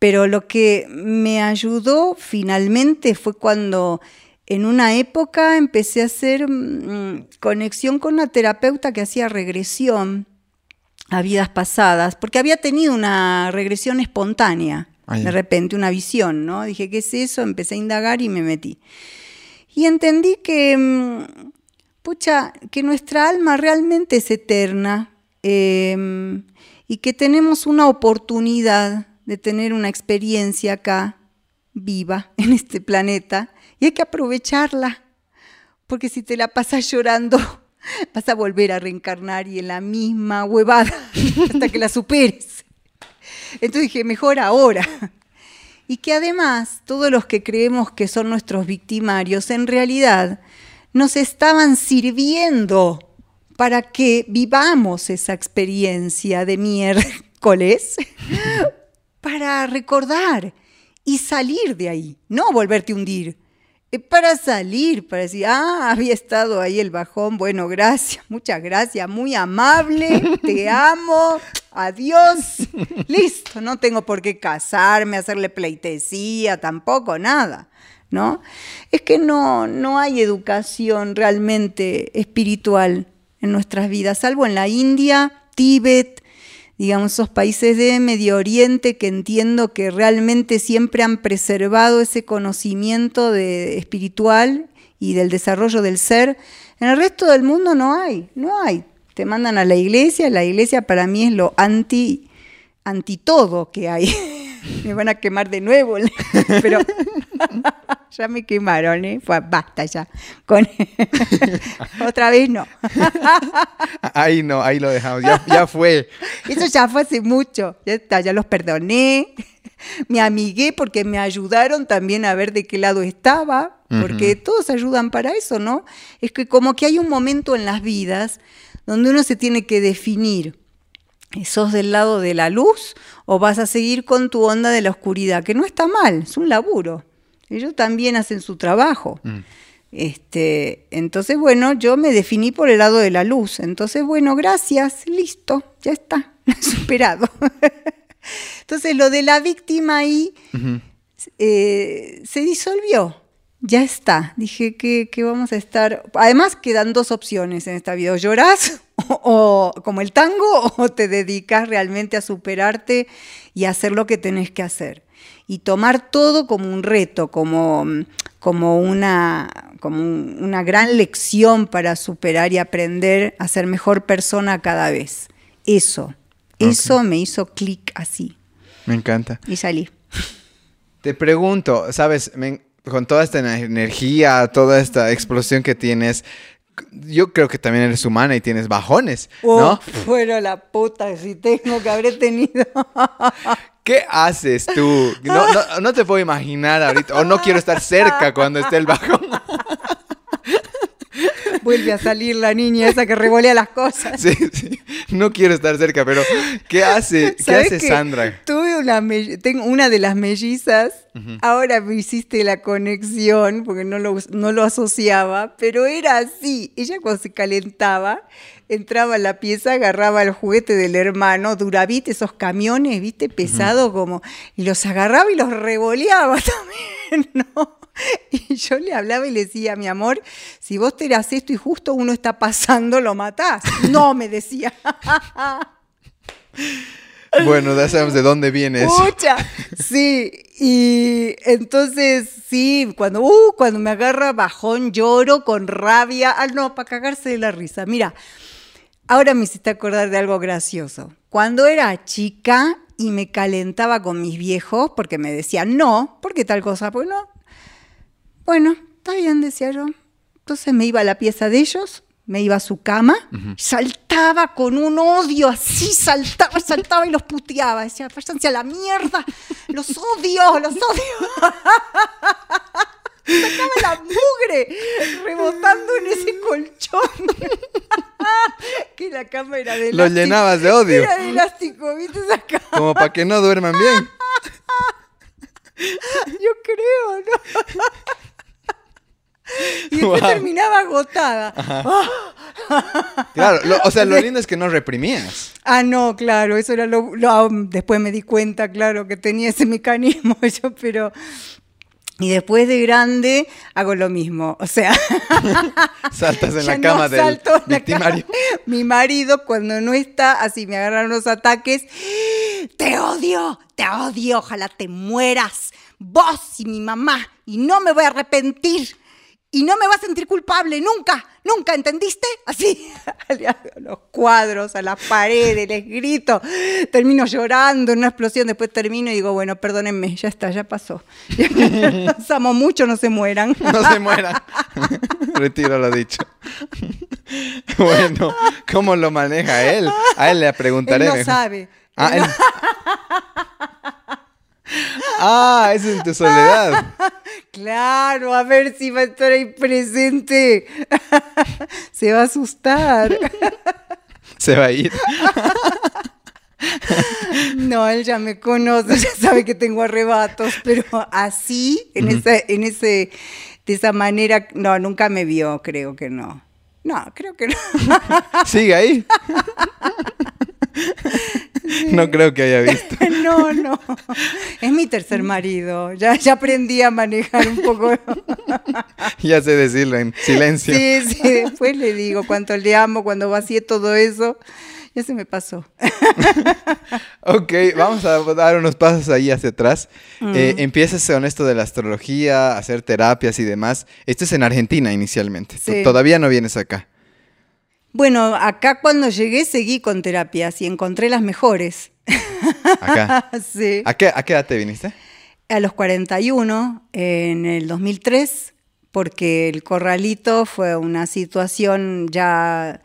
A: pero lo que me ayudó finalmente fue cuando en una época empecé a hacer mm, conexión con una terapeuta que hacía regresión a vidas pasadas, porque había tenido una regresión espontánea de repente una visión, ¿no? Dije, ¿qué es eso? Empecé a indagar y me metí. Y entendí que, mm, pucha, que nuestra alma realmente es eterna em, y que tenemos una oportunidad de tener una experiencia acá viva en este planeta y hay que aprovecharla, porque si te la pasas llorando vas a volver a reencarnar y en la misma huevada hasta que la superes. Entonces dije, mejor ahora. Y que además todos los que creemos que son nuestros victimarios en realidad nos estaban sirviendo para que vivamos esa experiencia de miércoles para recordar y salir de ahí, no volverte a hundir, eh, para salir, para decir, ah, había estado ahí el bajón, bueno, gracias, muchas gracias, muy amable, te amo, adiós, listo, no tengo por qué casarme, hacerle pleitesía, tampoco, nada, ¿no? Es que no, no hay educación realmente espiritual en nuestras vidas, salvo en la India, Tíbet, digamos, esos países de Medio Oriente que entiendo que realmente siempre han preservado ese conocimiento de, espiritual y del desarrollo del ser. En el resto del mundo no hay, no hay. Te mandan a la iglesia, la iglesia para mí es lo anti, anti todo que hay. me van a quemar de nuevo, pero ya me quemaron, ¿eh? basta ya. Con... Otra vez no.
B: ahí no, ahí lo dejamos, ya, fue.
A: Eso ya fue hace mucho, ya está, ya los perdoné. Me amigué porque me ayudaron también a ver de qué lado estaba, porque todos ayudan para eso, ¿no? Es que como que hay un momento en las vidas donde uno se tiene que definir ¿Sos del lado de la luz o vas a seguir con tu onda de la oscuridad? Que no está mal, es un laburo. Ellos también hacen su trabajo. Mm. Este, entonces, bueno, yo me definí por el lado de la luz. Entonces, bueno, gracias, listo, ya está, superado. entonces, lo de la víctima ahí eh, se disolvió ya está. Dije que, vamos a estar. Además, quedan dos opciones en esta vida: o llorás, o, como el tango, o te dedicas realmente a superarte y a hacer lo que tenés que hacer. Y tomar todo como un reto, como, como, una, como una gran lección para superar y aprender a ser mejor persona cada vez. Eso, eso me hizo clic así.
B: Me encanta.
A: Y salí.
B: Te pregunto, sabes, me, con toda esta energía, toda esta explosión que tienes, yo creo que también eres humana y tienes bajones, ¿no?
A: Bueno, la puta, si tengo que haber tenido.
B: ¿Qué haces tú? No, no, te puedo imaginar ahorita, o no quiero estar cerca cuando esté el bajón.
A: vuelve a salir la niña esa que revolea las cosas.
B: Sí, sí. No quiero estar cerca, pero ¿qué hace, ¿qué
A: ¿Sabes
B: hace? Sandra?
A: Tuve una, tengo una de las mellizas, ahora me hiciste la conexión, porque no lo, no lo asociaba, pero era así. Ella cuando se calentaba, entraba a la pieza, agarraba el juguete del hermano, Duravit, esos camiones, viste, pesados como, y los agarraba y los revoleaba también, ¿no? Y yo le hablaba y le decía, mi amor, si vos te das esto y justo uno está pasando, lo matás. No, me decía.
B: Bueno, ya sabemos de dónde viene eso.
A: Pucha, sí, y entonces sí, cuando, uh, cuando me agarra bajón, lloro con rabia, ah, no, para cagarse de la risa. Mira, ahora me hiciste acordar de algo gracioso. Cuando era chica y me calentaba con mis viejos, porque me decían, no, ¿por qué tal cosa? Pues no. Bueno, está bien, decía yo. Entonces me iba a la pieza de ellos, me iba a su cama, saltaba con un odio así, saltaba, saltaba y los puteaba. Decía, váyanse a la mierda, los odio, los odio. Sacaba la mugre rebotando en ese colchón. que la cama era de elástico.
B: llenabas de odio.
A: Era de elástico, ¿viste esa cama?
B: Como para que no duerman bien.
A: Yo creo, ¿no? Y después
B: Wow.
A: terminaba agotada.
B: Claro, lo- o sea, lo lindo es que no reprimías.
A: Ah, no, claro, eso era lo, lo- Después me di cuenta, claro, que tenía ese mecanismo yo, pero... Y después de grande hago lo mismo, o sea...
B: Saltas en la
A: no
B: cama del
A: salto en la
B: victimario.
A: cama. Mi marido, cuando no está, así me agarran los ataques. Te odio, te odio, ojalá te mueras. Vos y mi mamá. Y no me voy a arrepentir. Y no me vas a sentir culpable, nunca, nunca, ¿entendiste? Así, a los cuadros, a las paredes, les grito, termino llorando en una explosión, después termino y digo, bueno, perdónenme, ya está, ya pasó. Los amo mucho, no se mueran.
B: No se mueran. Retiro lo dicho. Bueno, ¿cómo lo maneja él? A él le
A: Él
B: preguntaré.
A: no
B: mejor.
A: sabe.
B: Ah, él- Ah, eso es tu soledad.
A: Claro, a ver si va a estar ahí presente. Se va a asustar.
B: Se va a ir.
A: No, él ya me conoce, ya sabe que tengo arrebatos, pero así, en, esa, en ese, de esa manera, no, nunca me vio, creo que no. No, creo que no.
B: Sigue ahí. No creo que haya visto.
A: No, no. Es mi tercer marido. Ya, ya aprendí a manejar un poco.
B: Ya sé decirlo en silencio.
A: Sí, sí, después le digo cuánto le amo, cuando vacié todo eso. Ya se me pasó.
B: Ok, vamos a dar unos pasos ahí hacia atrás. Eh,
A: Mm.
B: empiezas con esto de la astrología, hacer terapias y demás. Esto es en Argentina inicialmente.
A: Sí.
B: Todavía no vienes acá.
A: Bueno, acá cuando llegué seguí con terapias y encontré las mejores.
B: Acá.
A: sí.
B: ¿A qué, a qué edad te viniste?
A: A los 41, en el 2003, porque el corralito fue una situación ya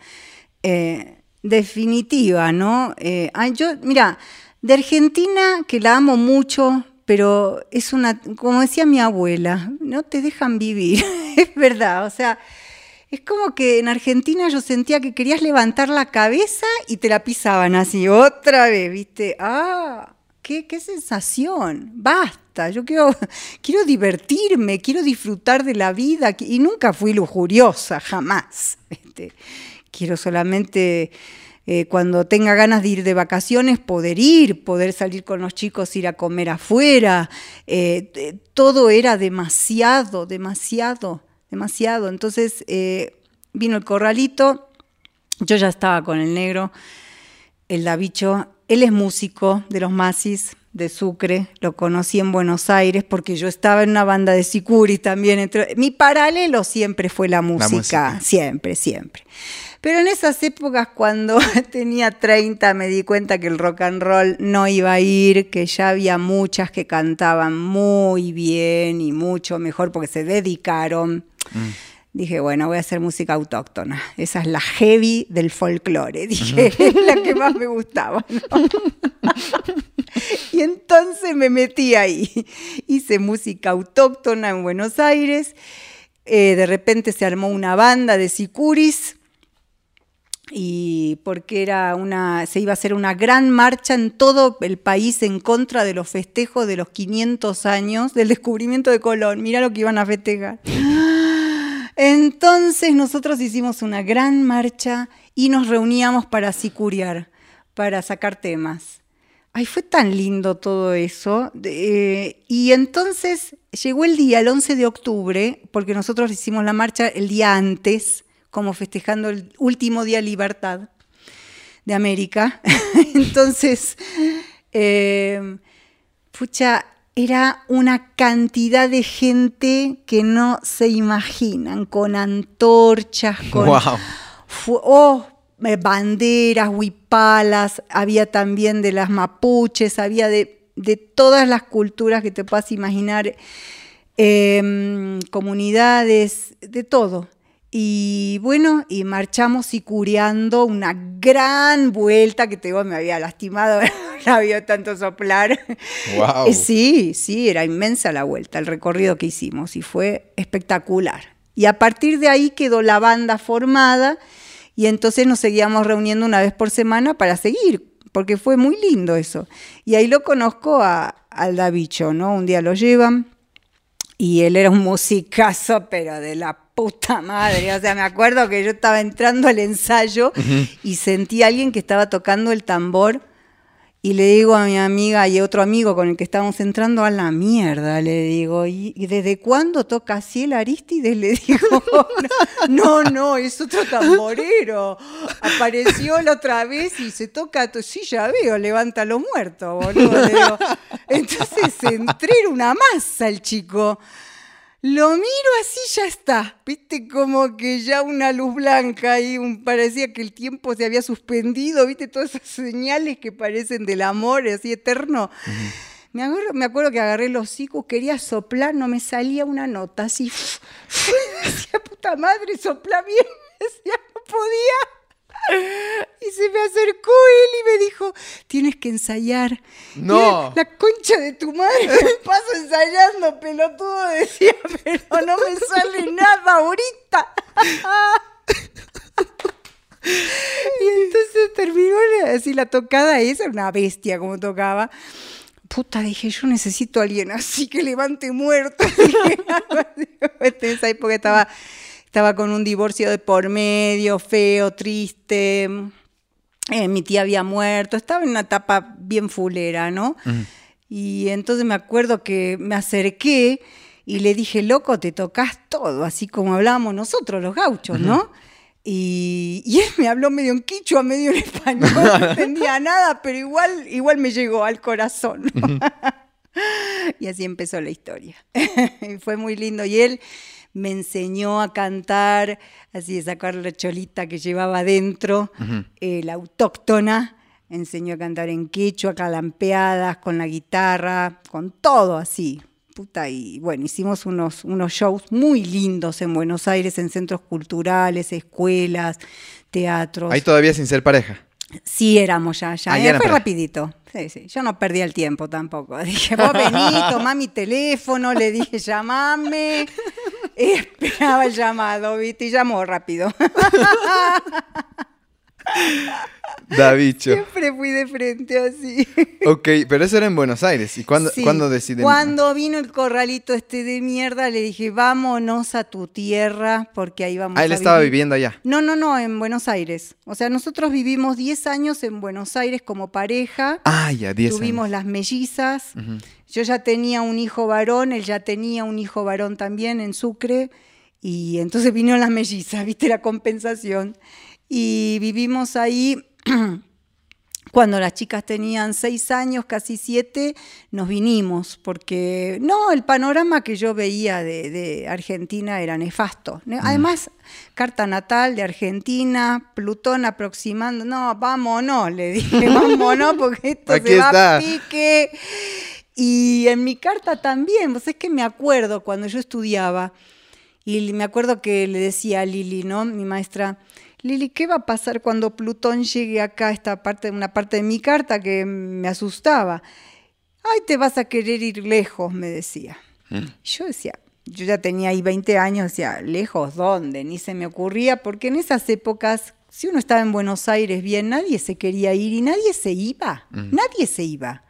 A: eh, definitiva, ¿no? Eh, yo, mira, de Argentina, que la amo mucho, pero es una, como decía mi abuela, no te dejan vivir, es verdad, o sea, es como que en Argentina yo sentía que querías levantar la cabeza y te la pisaban así otra vez, ¿viste? Ah, qué, qué sensación. Basta, yo quiero, quiero divertirme, quiero disfrutar de la vida y nunca fui lujuriosa, jamás. Quiero solamente eh, cuando tenga ganas de ir de vacaciones poder ir, poder salir con los chicos, ir a comer afuera. Eh, t- todo era demasiado, demasiado, demasiado. Entonces eh, vino el corralito, yo ya estaba con el negro, el Davicho, él es músico de los Masis de Sucre, lo conocí en Buenos Aires porque yo estaba en una banda de Sicuri también. entre- mi paralelo siempre fue la música,
B: música.
A: siempre, siempre. Pero en esas épocas cuando tenía 30 me di cuenta que el rock and roll no iba a ir, que ya había muchas que cantaban muy bien y mucho mejor porque se dedicaron. Dije, bueno, voy a hacer música autóctona. Esa es la heavy del folclore. Dije, es la que más me gustaba. ¿no? y entonces me metí ahí. Hice música autóctona en Buenos Aires Eh, de repente se armó una banda de sicuris y porque era una, se iba a hacer una gran marcha en todo el país en contra de los festejos de los 500 años del descubrimiento de Colón. Mira lo que iban a festejar. Entonces nosotros hicimos una gran marcha y nos reuníamos para sicuriar, para sacar temas. Ay, fue tan lindo todo eso. Eh, y entonces llegó el día, el 11 de octubre, porque nosotros hicimos la marcha el día antes, como festejando el último día libertad de América. entonces, eh, pucha, era una cantidad de gente que no se imaginan, con antorchas, con oh, eh, banderas, huipalas, había también de las mapuches, había de, de todas las culturas que te puedas imaginar, em, comunidades, de todo. Y bueno, y marchamos y curiando una gran vuelta que te digo, me había lastimado, no había tanto soplar.
B: Wow.
A: Sí, sí, era inmensa la vuelta, el recorrido que hicimos y fue espectacular. Y a partir de ahí quedó la banda formada y entonces nos seguíamos reuniendo una vez por semana para seguir, porque fue muy lindo eso. Y ahí lo conozco a, al Davicho, ¿no? Un día lo llevan y él era un musicazo, pero de la puta madre. O sea, me acuerdo que yo estaba entrando al ensayo y sentí a alguien que estaba tocando el tambor. Y le digo a mi amiga y otro amigo con el que estábamos entrando a la mierda, le digo, ¿y, desde cuándo toca así el Aristides? Le digo, no, no, es otro tamborero. Apareció la otra vez y se toca, sí, ya veo, levanta los muertos, boludo. Entonces entré, era una masa el chico. Lo miro así, ya está. Viste, como que ya una luz blanca y un, parecía que el tiempo se había suspendido. Viste, todas esas señales que parecen del amor, así eterno. me, acuerdo, me acuerdo que agarré los hocicos, quería soplar, no me salía una nota así. decía, puta madre, sopla bien. Decía, no podía. Y se me acercó él y me dijo, tienes que ensayar.
B: No.
A: la concha de tu madre, me paso ensayando, pelotudo, decía, pero no me sale nada ahorita. y entonces terminó así la tocada esa, una bestia como tocaba. Puta, dije, yo necesito a alguien así que levante muerto. en esa época estaba estaba con un divorcio de por medio, feo, triste. Eh, mi tía había muerto, estaba en una etapa bien fulera, ¿no? Y entonces me acuerdo que me acerqué y le dije, loco, te tocas todo, así como hablábamos nosotros, los gauchos, ¿no? Y, él me habló medio en quichua, medio en español, no entendía nada, pero igual, igual me llegó al corazón. y así empezó la historia. y fue muy lindo. Y él me enseñó a cantar, así de sacar la cholita que llevaba adentro, eh, la autóctona, enseñó a cantar en quechua, calampeadas, con la guitarra, con todo así. Puta, y bueno, hicimos unos, unos shows muy lindos en Buenos Aires, en centros culturales, escuelas, teatros.
B: Ahí todavía sin ser pareja.
A: Sí, éramos ya, ya.
B: Ah,
A: fue rapidito. Sí, sí. Yo no perdí el tiempo tampoco. Dije, vos vení, tomá mi teléfono, le dije, llamame. Esperaba el llamado, ¿viste? Y llamó rápido.
B: Davicho.
A: Siempre fui de frente así.
B: Ok, pero eso era en Buenos Aires. ¿Y cuándo,
A: Sí.
B: ¿cuándo deciden?
A: Cuando vino el corralito este de mierda, le dije, vámonos a tu tierra, porque ahí vamos
B: Ah, él estaba
A: vivir".
B: viviendo allá.
A: No, no, no, en Buenos Aires. O sea, nosotros vivimos 10 años en Buenos Aires como pareja.
B: Ah, ya, 10
A: Tuvimos
B: años.
A: las mellizas.
B: Ujú.
A: Yo ya tenía un hijo varón, él ya tenía un hijo varón también en Sucre. Y entonces vinieron las mellizas, viste la compensación. Y vivimos ahí. Cuando las chicas tenían seis años, casi siete, nos vinimos, porque no, el panorama que yo veía de, de Argentina era nefasto. Ne- Además, carta natal de Argentina, Plutón aproximando, no, vámonos, le dije, vámonos, porque esto
B: Aquí
A: se va
B: está.
A: a pique. Y en mi carta también, pues es que me acuerdo cuando yo estudiaba, y me acuerdo que le decía a Lili, ¿no? Mi maestra, Lili, ¿qué va a pasar cuando Plutón llegue acá a esta parte, una parte de mi carta que me asustaba? Ay, te vas a querer ir lejos, me decía.
B: Mm.
A: Yo decía, yo ya tenía ahí 20 años, decía, lejos, ¿dónde? Ni se me ocurría, porque en esas épocas, si uno estaba en Buenos Aires bien, nadie se quería ir y nadie se iba, nadie se iba.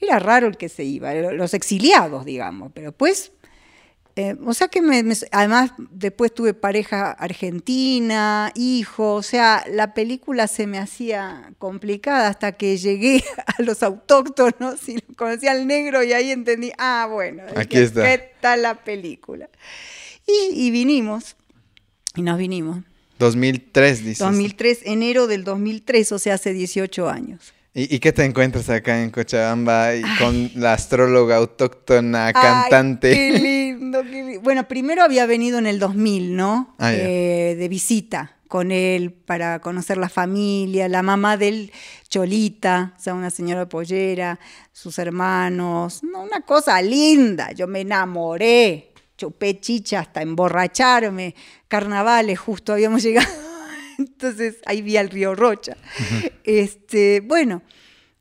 A: Era raro el que se iba, los exiliados, digamos, pero pues eh, o sea que me, además después tuve pareja argentina, hijo, o sea, la película se me hacía complicada hasta que llegué a los autóctonos y conocí al negro y ahí entendí, ah, bueno,
B: aquí está.
A: está la película. Y, y, vinimos, y nos vinimos.
B: 2003, dices.
A: 2003, enero del 2003, o sea, hace 18 años.
B: ¿Y, qué te encuentras acá en Cochabamba y con la astróloga autóctona, cantante?
A: qué lindo, qué lindo. Bueno, primero había venido en el 2000, ¿no? Ah, eh, de visita con él para conocer la familia, la mamá del Cholita, o sea, una señora pollera, sus hermanos, una cosa linda, yo me enamoré, chupé chicha hasta emborracharme, carnavales, justo habíamos llegado entonces ahí vi al río Rocha. este, bueno,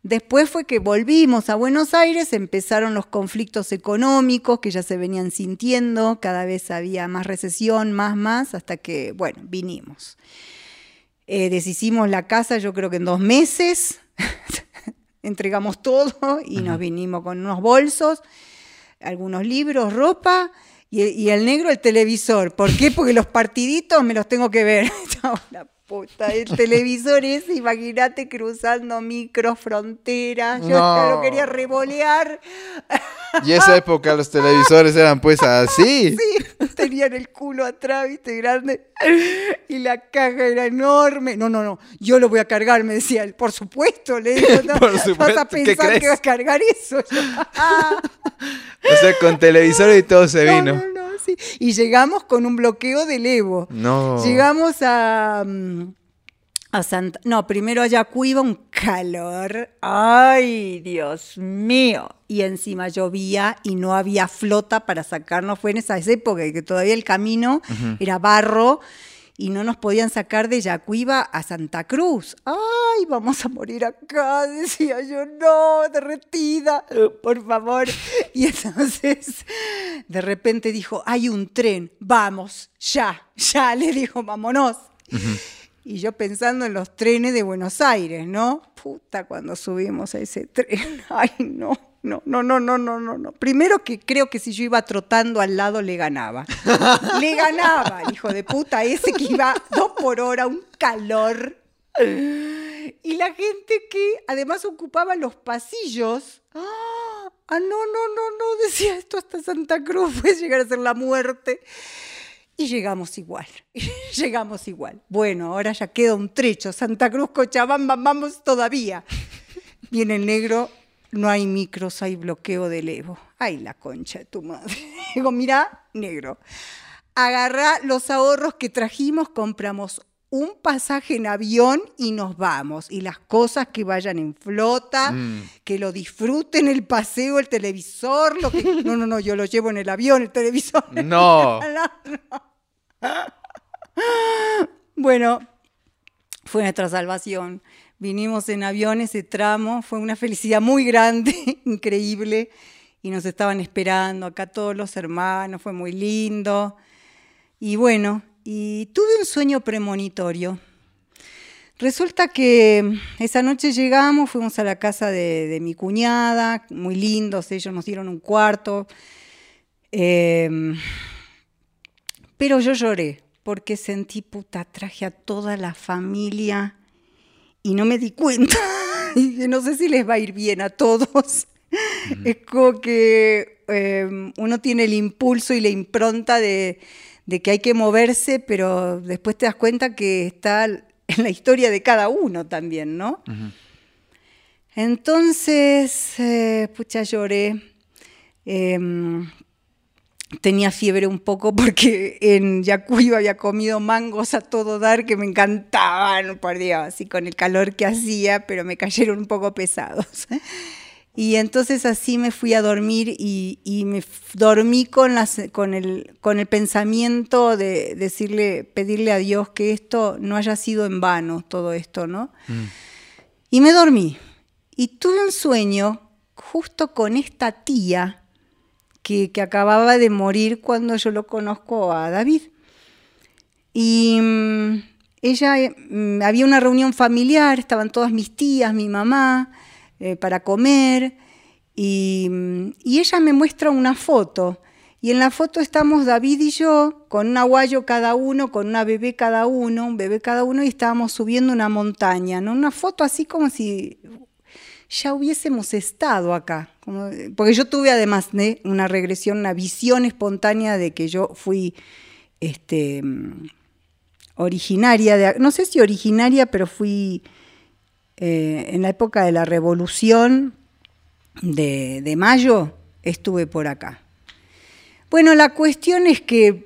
A: después fue que volvimos a Buenos Aires, empezaron los conflictos económicos que ya se venían sintiendo, cada vez había más recesión, más, más, hasta que, bueno, vinimos. Eh, deshicimos la casa yo creo que en dos meses, entregamos todo y nos vinimos con unos bolsos, algunos libros, ropa y, el negro el televisor. ¿Por qué? Porque los partiditos me los tengo que ver. puta, el televisor ese, imagínate cruzando micro fronteras. Yo lo quería revolear.
B: Y esa época los televisores eran pues así.
A: Sí, tenían el culo atrás, viste, grande. Y la caja era enorme. No, no, no, yo lo voy a cargar, me decía él. Por supuesto, le digo, no, Por supuesto. vas a pensar que vas a cargar eso.
B: O sea, con televisor y todo se vino.
A: No, no, sí. Y llegamos con un bloqueo del Evo.
B: No.
A: Llegamos a. Mm, a Santa. No, primero a Yacuiba, un calor. ¡Ay, Dios mío! Y encima llovía y no había flota para sacarnos. Fue en esa época que todavía el camino era barro y no nos podían sacar de Yacuiba a Santa Cruz. ¡Ay, vamos a morir acá! Decía yo, no, derretida, por favor. Y entonces, de repente dijo, hay un tren, vamos, ya, ya, le dijo, vámonos. Y yo pensando en los trenes de Buenos Aires, ¿no? Puta, cuando subimos a ese tren, ay, no no, no, no, no, no, no, no. Primero que creo que si yo iba trotando al lado le ganaba. le ganaba, hijo de puta, ese que iba dos por hora, un calor. Y la gente que además ocupaba los pasillos. Ah, no, no, no, no, decía esto hasta Santa Cruz puede llegar a ser la muerte. Y llegamos igual, llegamos igual. Bueno, ahora ya queda un trecho, Santa Cruz, Cochabamba, vamos todavía. Viene el negro no hay micros, hay bloqueo del Evo. Ay, la concha de tu madre. Digo, mira, negro, agarra los ahorros que trajimos, compramos un pasaje en avión y nos vamos. Y las cosas que vayan en flota, mm. que lo disfruten el paseo, el televisor, lo que... No, no, no, yo lo llevo en el avión, el televisor.
B: no.
A: bueno, fue nuestra salvación. Vinimos en avión ese tramo, fue una felicidad muy grande, increíble, y nos estaban esperando acá todos los hermanos, fue muy lindo. Y bueno, y tuve un sueño premonitorio. Resulta que esa noche llegamos, fuimos a la casa de, mi cuñada, muy lindos, ellos nos dieron un cuarto, em, pero yo lloré porque sentí, puta, traje a toda la familia y no me di cuenta. y no sé si les va a ir bien a todos. Es como que em, uno tiene el impulso y la impronta de, que hay que moverse, pero después te das cuenta que está en la historia de cada uno también, ¿no? Entonces, eh, pucha, lloré. Em, tenía fiebre un poco porque en Yacuyo había comido mangos a todo dar que me encantaban, por Dios, así con el calor que hacía, pero me cayeron un poco pesados. Y entonces así me fui a dormir y, me dormí con, con, el, con el pensamiento de decirle, pedirle a Dios que esto no haya sido en vano, todo esto, ¿no? Mm. Y me dormí. Y tuve un sueño justo con esta tía que, acababa de morir cuando yo lo conozco a David. Y mm, ella, mm, había una reunión familiar, estaban todas mis tías, mi mamá, eh, para comer, y, mm, y ella me muestra una foto y en la foto estamos David y yo, con un aguayo cada uno, con una bebé cada uno, un bebé cada uno, y estábamos subiendo una montaña, ¿no? Una foto así como si ya hubiésemos estado acá. Porque yo tuve además una regresión, una visión espontánea de que yo fui este, originaria, de, no sé si originaria, pero fui eh, en la época de la revolución de, de mayo, estuve por acá. Bueno, la cuestión es que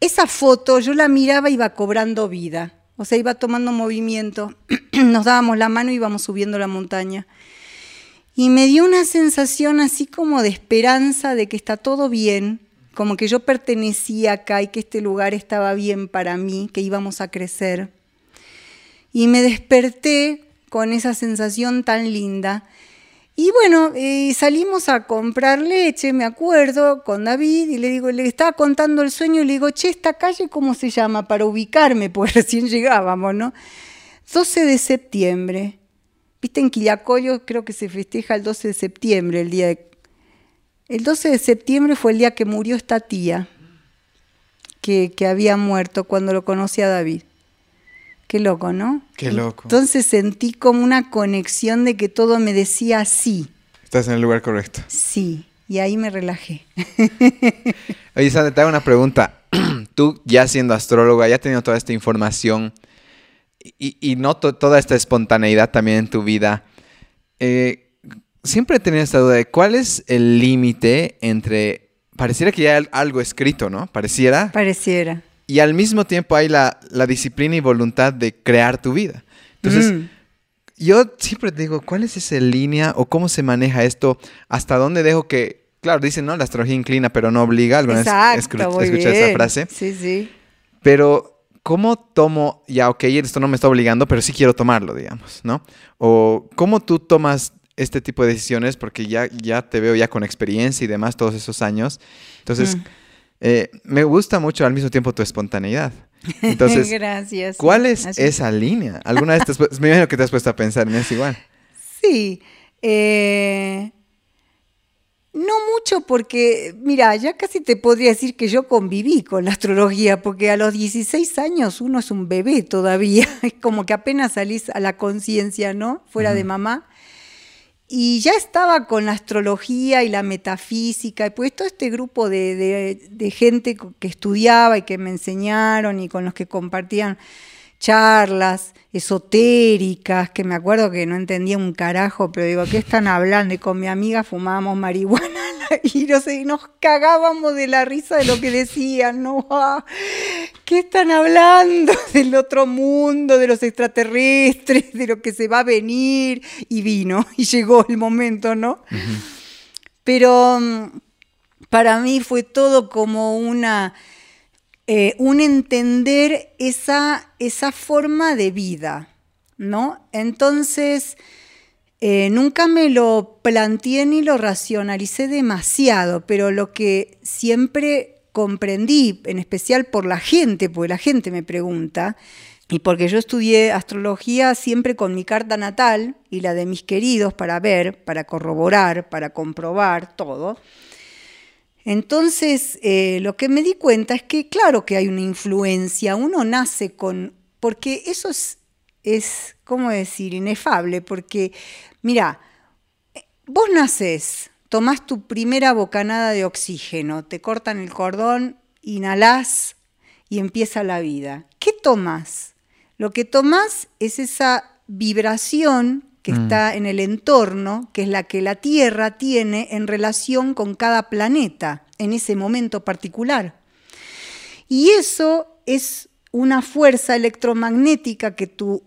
A: esa foto yo la miraba iba cobrando vida, o sea, iba tomando movimiento, nos dábamos la mano y íbamos subiendo la montaña. Y me dio una sensación así como de esperanza de que está todo bien, como que yo pertenecía acá y que este lugar estaba bien para mí, que íbamos a crecer. Y me desperté con esa sensación tan linda y bueno, eh, salimos a comprar leche, me acuerdo, con David, y le digo, le estaba contando el sueño y le digo, che, esta calle, ¿cómo se llama? Para ubicarme, pues recién llegábamos, ¿no? 12 de septiembre. Viste, en Quillacoyo creo que se festeja el 12 de septiembre, el día de... El 12 de septiembre fue el día que murió esta tía, que, que había muerto cuando lo conocí a David. Qué loco, ¿no?
B: Qué loco.
A: Entonces sentí como una conexión de que todo me decía sí.
B: Estás en el lugar correcto.
A: Sí, y ahí me relajé.
B: Oye, Sandra, te hago una pregunta. Tú ya siendo astróloga, ya teniendo toda esta información y, y noto toda esta espontaneidad también en tu vida, eh, siempre he tenido esta duda de cuál es el límite entre, pareciera que ya hay algo escrito, ¿no? Pareciera.
A: Pareciera
B: y al mismo tiempo hay la, disciplina y voluntad de crear tu vida. Entonces, mm. yo siempre digo, ¿cuál es esa línea o cómo se maneja esto? ¿Hasta dónde dejo que, claro, dicen, ¿no? La astrología inclina, pero no obliga. ¿Alguna
A: Exacto,
B: vez esa frase?
A: Sí, sí.
B: Pero, ¿cómo tomo, ya, ok, esto no me está obligando, pero sí quiero tomarlo, digamos, ¿no? O, ¿cómo tú tomas este tipo de decisiones? Porque ya, ya te veo ya con experiencia y demás todos esos años. Entonces... Mm. Eh, me gusta mucho al mismo tiempo tu espontaneidad. Entonces,
A: Gracias.
B: ¿cuál es esa línea? ¿Alguna vez me imagino que te has puesto a pensar en eso igual?
A: Sí. Eh, no mucho porque, mira, ya casi te podría decir que yo conviví con la astrología, porque a los 16 años uno es un bebé todavía, es como que apenas salís a la conciencia, ¿no? Fuera de mamá. Y ya estaba con la astrología y la metafísica, y pues todo este grupo de, gente que estudiaba y que me enseñaron y con los que compartían charlas esotéricas, que me acuerdo que no entendía un carajo, pero digo, ¿qué están hablando? Y con mi amiga fumábamos marihuana y no sé, nos cagábamos de la risa de lo que decían, ¿no? Ah, ¿Qué están hablando? Del otro mundo, de los extraterrestres, de lo que se va a venir. Y vino, y llegó el momento, ¿no? Pero mm, para mí fue todo como una, eh, un entender esa, esa forma de vida, ¿no? Entonces, eh, nunca me lo planteé ni lo racionalicé demasiado, pero lo que siempre comprendí, en especial por la gente, porque la gente me pregunta, y porque yo estudié astrología siempre con mi carta natal y la de mis queridos para ver, para corroborar, para comprobar todo. Entonces, eh, lo que me di cuenta es que claro que hay una influencia, uno nace con, porque eso es, es ¿cómo decir?, inefable, porque Mira, vos nacés, tomás tu primera bocanada de oxígeno, te cortan el cordón, inhalás y empieza la vida. ¿Qué tomas? Lo que tomás es esa vibración que mm. está en el entorno, que es la que la Tierra tiene en relación con cada planeta en ese momento particular. Y eso es una fuerza electromagnética que tu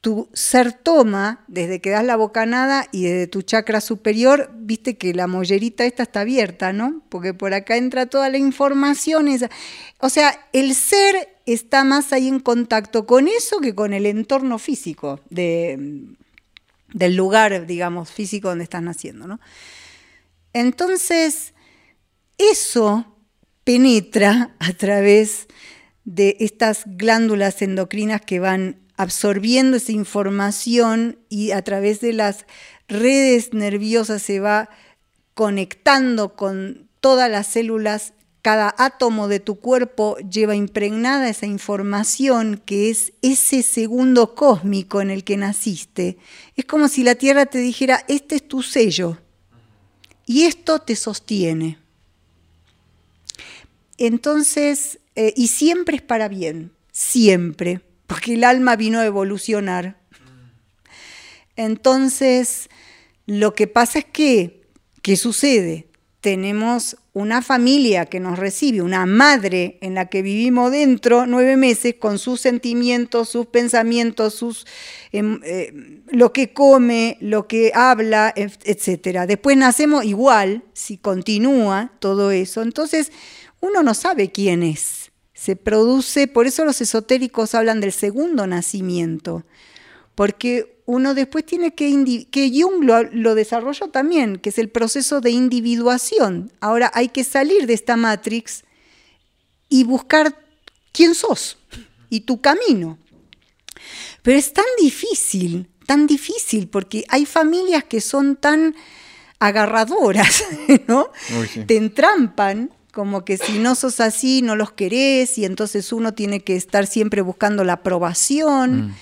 A: tu ser toma, desde que das la bocanada y desde tu chakra superior, viste que la mollerita esta está abierta, ¿no? Porque por acá entra toda la información. O sea, el ser está más ahí en contacto con eso que con el entorno físico de, del lugar, digamos, físico donde estás naciendo, ¿no? Entonces, eso penetra a través de estas glándulas endocrinas que van absorbiendo esa información y a través de las redes nerviosas se va conectando con todas las células cada átomo de tu cuerpo lleva impregnada esa información que es ese segundo cósmico en el que naciste. Es como si la Tierra te dijera, este es tu sello y esto te sostiene. Entonces, eh, y siempre es para bien, siempre, porque el alma vino a evolucionar. Entonces, lo que pasa es que, ¿qué sucede? Tenemos una familia que nos recibe, una madre en la que vivimos dentro nueve meses con sus sentimientos, sus pensamientos, sus, em, eh, lo que come, lo que habla, etc. Después nacemos igual, si continúa todo eso. Entonces, uno no sabe quién es. Se produce, por eso los esotéricos hablan del segundo nacimiento, porque uno después tiene que, que Jung lo, desarrolló también, que es el proceso de individuación. Ahora hay que salir de esta matrix y buscar quién sos y tu camino. Pero es tan difícil, tan difícil, porque hay familias que son tan agarradoras, ¿no? Te entrampan como que si no sos así no los querés y entonces uno tiene que estar siempre buscando la aprobación. Mm.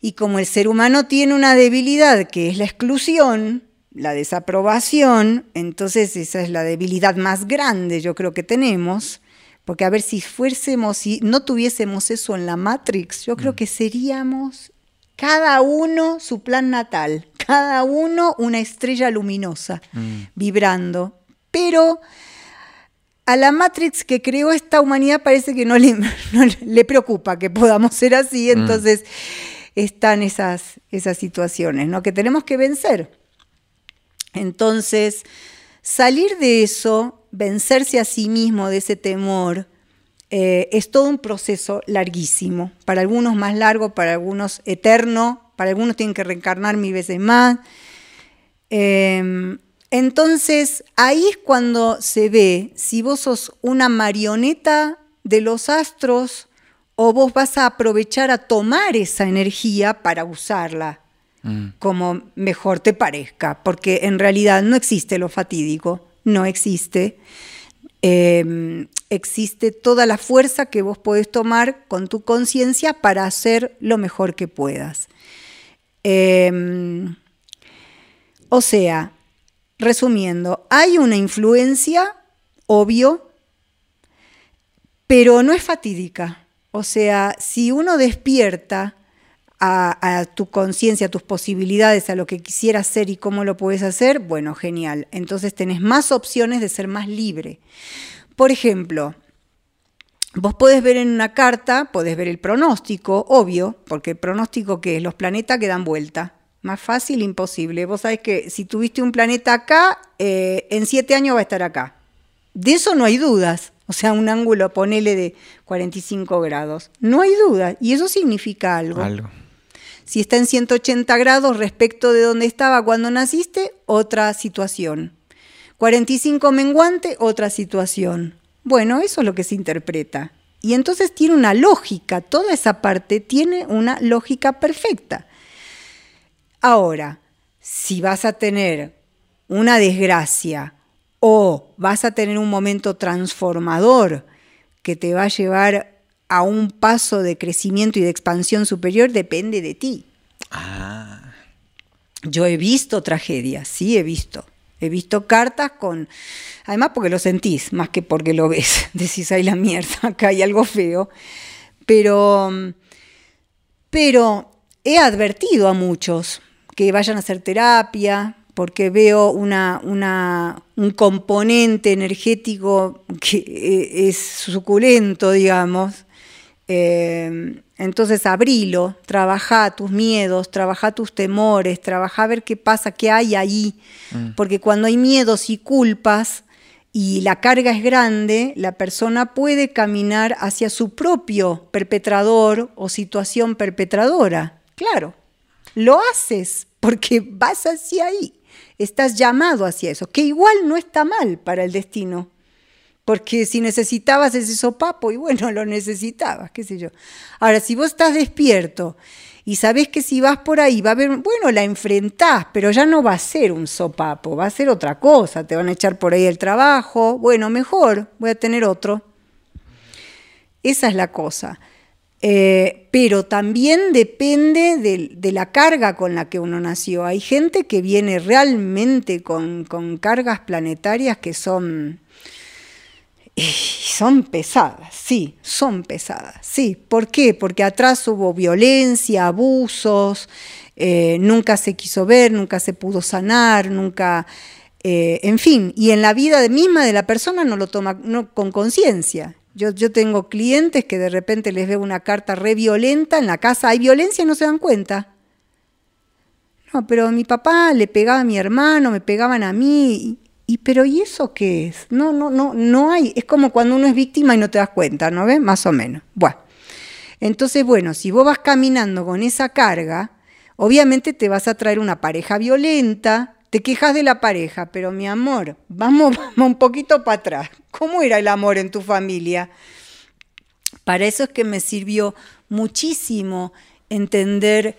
A: Y como el ser humano tiene una debilidad que es la exclusión, la desaprobación, entonces esa es la debilidad más grande yo creo que tenemos, porque a ver si fuésemos, si no tuviésemos eso en la Matrix, yo creo mm. que seríamos cada uno su plan natal, cada uno una estrella luminosa, mm. vibrando. Pero a la Matrix que creó esta humanidad parece que no le, le preocupa que podamos ser así, mm. Están esas, esas situaciones, ¿no? Que tenemos que vencer. Entonces, salir de eso, vencerse a sí mismo de ese temor, eh, es todo un proceso larguísimo. Para algunos más largo, para algunos eterno, para algunos tienen que reencarnar mil veces más. Em, entonces, ahí es cuando se ve si vos sos una marioneta de los astros o vos vas a aprovechar a tomar esa energía para usarla mm. como mejor te parezca, porque en realidad no existe lo fatídico, no existe. Em, existe toda la fuerza que vos podés tomar con tu conciencia para hacer lo mejor que puedas. Em, o sea, resumiendo, hay una influencia, obvio, pero no es fatídica. O sea, si uno despierta a, tu conciencia, a tus posibilidades, a lo que quisieras hacer y cómo lo puedes hacer, bueno, genial. Entonces tenés más opciones de ser más libre. Por ejemplo, vos podés ver en una carta, podés ver el pronóstico, obvio, porque el pronóstico que es los planetas que dan vuelta. Más fácil, imposible. Vos sabés que si tuviste un planeta acá, eh, en siete años va a estar acá. De eso no hay dudas. O sea, un ángulo, ponele de 45 grados. No hay duda. Y eso significa algo. Algo. Si está en 180 grados respecto de donde estaba cuando naciste, otra situación. 45 menguante, otra situación. Bueno, eso es lo que se interpreta. Y entonces tiene una lógica, toda esa parte tiene una lógica perfecta. Ahora, si vas a tener una desgracia o vas a tener un momento transformador que te va a llevar a un paso de crecimiento y de expansión superior, depende de ti. Ah. Yo he visto tragedias, sí he visto. He visto cartas con, además porque lo sentís, más que porque lo ves. Decís, ay la mierda, acá hay algo feo. Pero, pero he advertido a muchos que vayan a hacer terapia, porque veo una, un componente energético que eh, es suculento, digamos. Eh, entonces abrilo, trabaja tus miedos, trabaja tus temores, trabaja a ver qué pasa, qué hay ahí. Mm. Porque cuando hay miedos y culpas y la carga es grande, la persona puede caminar hacia su propio perpetrador o situación perpetradora. Claro, lo haces porque vas hacia ahí. Estás llamado hacia eso, que igual no está mal para el destino. Porque si necesitabas ese sopapo, y bueno, lo necesitabas, qué sé yo. Ahora, si vos estás despierto y sabés que si vas por ahí va a haber, bueno, la enfrentás, pero ya no va a ser un sopapo, va a ser otra cosa, te van a echar por ahí el trabajo, bueno, mejor, voy a tener otro. Esa es la cosa. Eh, pero también depende de, la carga con la que uno nació. Hay gente que viene realmente con, cargas planetarias que son son pesadas, sí, son pesadas, sí. ¿Por qué? Porque atrás hubo violencia, abusos, eh, nunca se quiso ver, nunca se pudo sanar, nunca, eh, en fin, y en la vida misma de la persona no lo toma con conciencia. Yo, yo, tengo clientes que de repente les veo una carta re violenta, en la casa hay violencia y no se dan cuenta. No, pero mi papá le pegaba a mi hermano, me pegaban a mí, y pero ¿y eso qué es? No, no, no, no hay. Es como cuando uno es víctima y no te das cuenta, ¿no ves? Más o menos. Bueno. Entonces, bueno, si vos vas caminando con esa carga, obviamente te vas a traer una pareja violenta, te quejas de la pareja, pero mi amor, vamos, vamos un poquito para atrás. ¿Cómo era el amor en tu familia? Para eso es que me sirvió muchísimo entender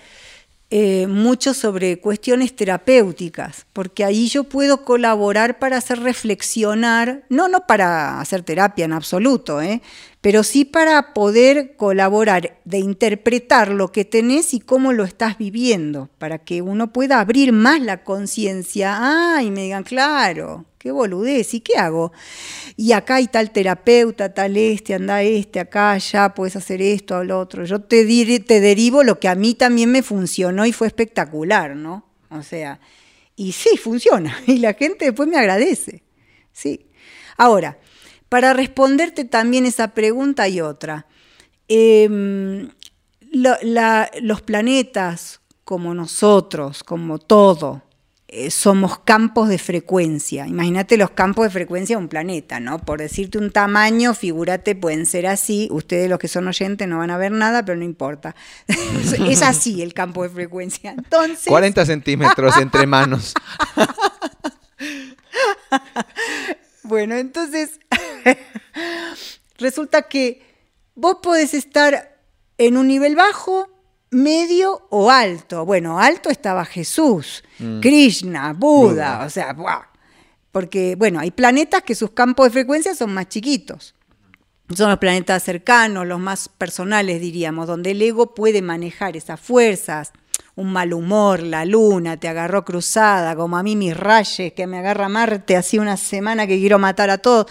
A: eh, mucho sobre cuestiones terapéuticas, porque ahí yo puedo colaborar para hacer reflexionar, no, no para hacer terapia en absoluto, ¿eh? Pero sí para poder colaborar de interpretar lo que tenés y cómo lo estás viviendo, para que uno pueda abrir más la conciencia. Ah, y me digan, claro, qué boludez, ¿y qué hago? Y acá hay tal terapeuta, tal este, anda este, acá, allá, puedes hacer esto lo otro. Yo te, te derivo lo que a mí también me funcionó y fue espectacular, ¿no? O sea, y sí, funciona, y la gente después me agradece, sí. Ahora, para responderte también esa pregunta y otra, em, los planetas, como nosotros, como todo, eh, somos campos de frecuencia. Imagínate los campos de frecuencia de un planeta, ¿no? Por decirte un tamaño, figúrate, pueden ser así. Ustedes los que son oyentes no van a ver nada, pero no importa. es así el campo de frecuencia. Entonces...
B: 40 centímetros entre manos.
A: bueno, entonces resulta que vos podés estar en un nivel bajo, medio o alto. Bueno, alto estaba Jesús, mm. Krishna, Buda, o sea, porque, bueno, hay planetas que sus campos de frecuencia son más chiquitos. Son los planetas cercanos, los más personales, diríamos, donde el ego puede manejar esas fuerzas, un mal humor, la luna te agarró cruzada, como a mí mis rayes, que me agarra Marte, así una semana que quiero matar a todos.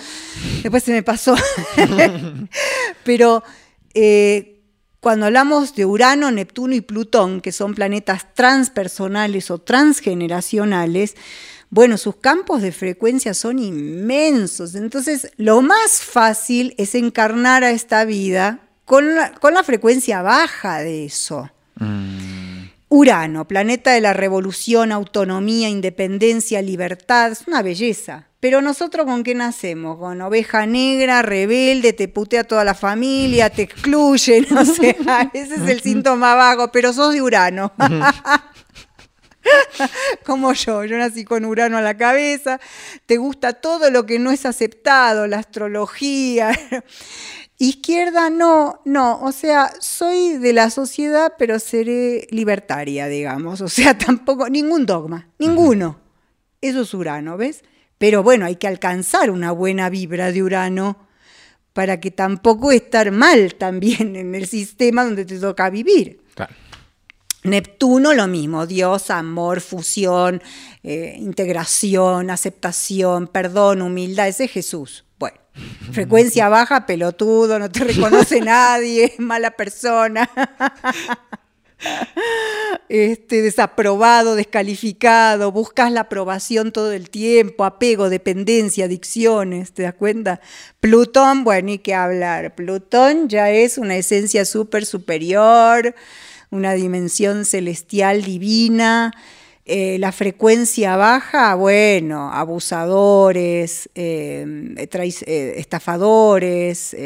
A: Después se me pasó. Pero eh, cuando hablamos de Urano, Neptuno y Plutón, que son planetas transpersonales o transgeneracionales, bueno, sus campos de frecuencia son inmensos. Entonces, lo más fácil es encarnar a esta vida con la, frecuencia baja de eso. Mm. Urano, planeta de la revolución, autonomía, independencia, libertad, es una belleza. Pero nosotros con qué nacemos? Con oveja negra, rebelde, te putea toda la familia, te excluye, no sé, ese es el síntoma vago, pero sos de Urano. Como yo, yo nací con Urano a la cabeza, te gusta todo lo que no es aceptado, la astrología. Izquierda no, no, o sea, soy de la sociedad, pero seré libertaria, digamos, o sea, tampoco, ningún dogma, ninguno. Eso es Urano, ¿ves? Pero bueno, hay que alcanzar una buena vibra de Urano para que tampoco estar mal también en el sistema donde te toca vivir. Neptuno lo mismo, Dios, amor, fusión, eh, integración, aceptación, perdón, humildad, ese es Jesús. Bueno, frecuencia baja, pelotudo, no te reconoce nadie, mala persona. Este, desaprobado, descalificado, buscas la aprobación todo el tiempo, apego, dependencia, adicciones, ¿te das cuenta? Plutón, bueno, ni que hablar. Plutón ya es una esencia súper superior, una dimensión celestial divina, eh, la frecuencia baja, bueno, abusadores, eh, eh, estafadores,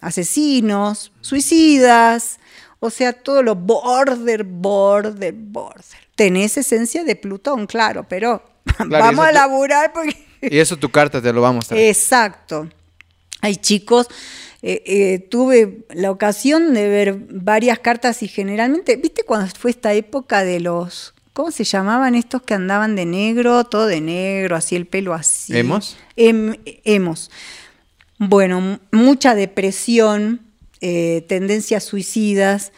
A: asesinos, suicidas, o sea, todo lo border, border, border. Tenés esencia de Plutón, claro, pero vamos a laburar porque...
B: Y eso tu carta te lo va a mostrar.
A: Exacto. Hay chicos, eh, eh, tuve la ocasión de ver varias cartas y generalmente, ¿viste cuando fue esta época de los, ¿cómo se llamaban estos que andaban de negro, todo de negro, así el pelo así?
B: ¿Hemos?
A: Em, hemos. Bueno, mucha depresión, eh, tendencias suicidas.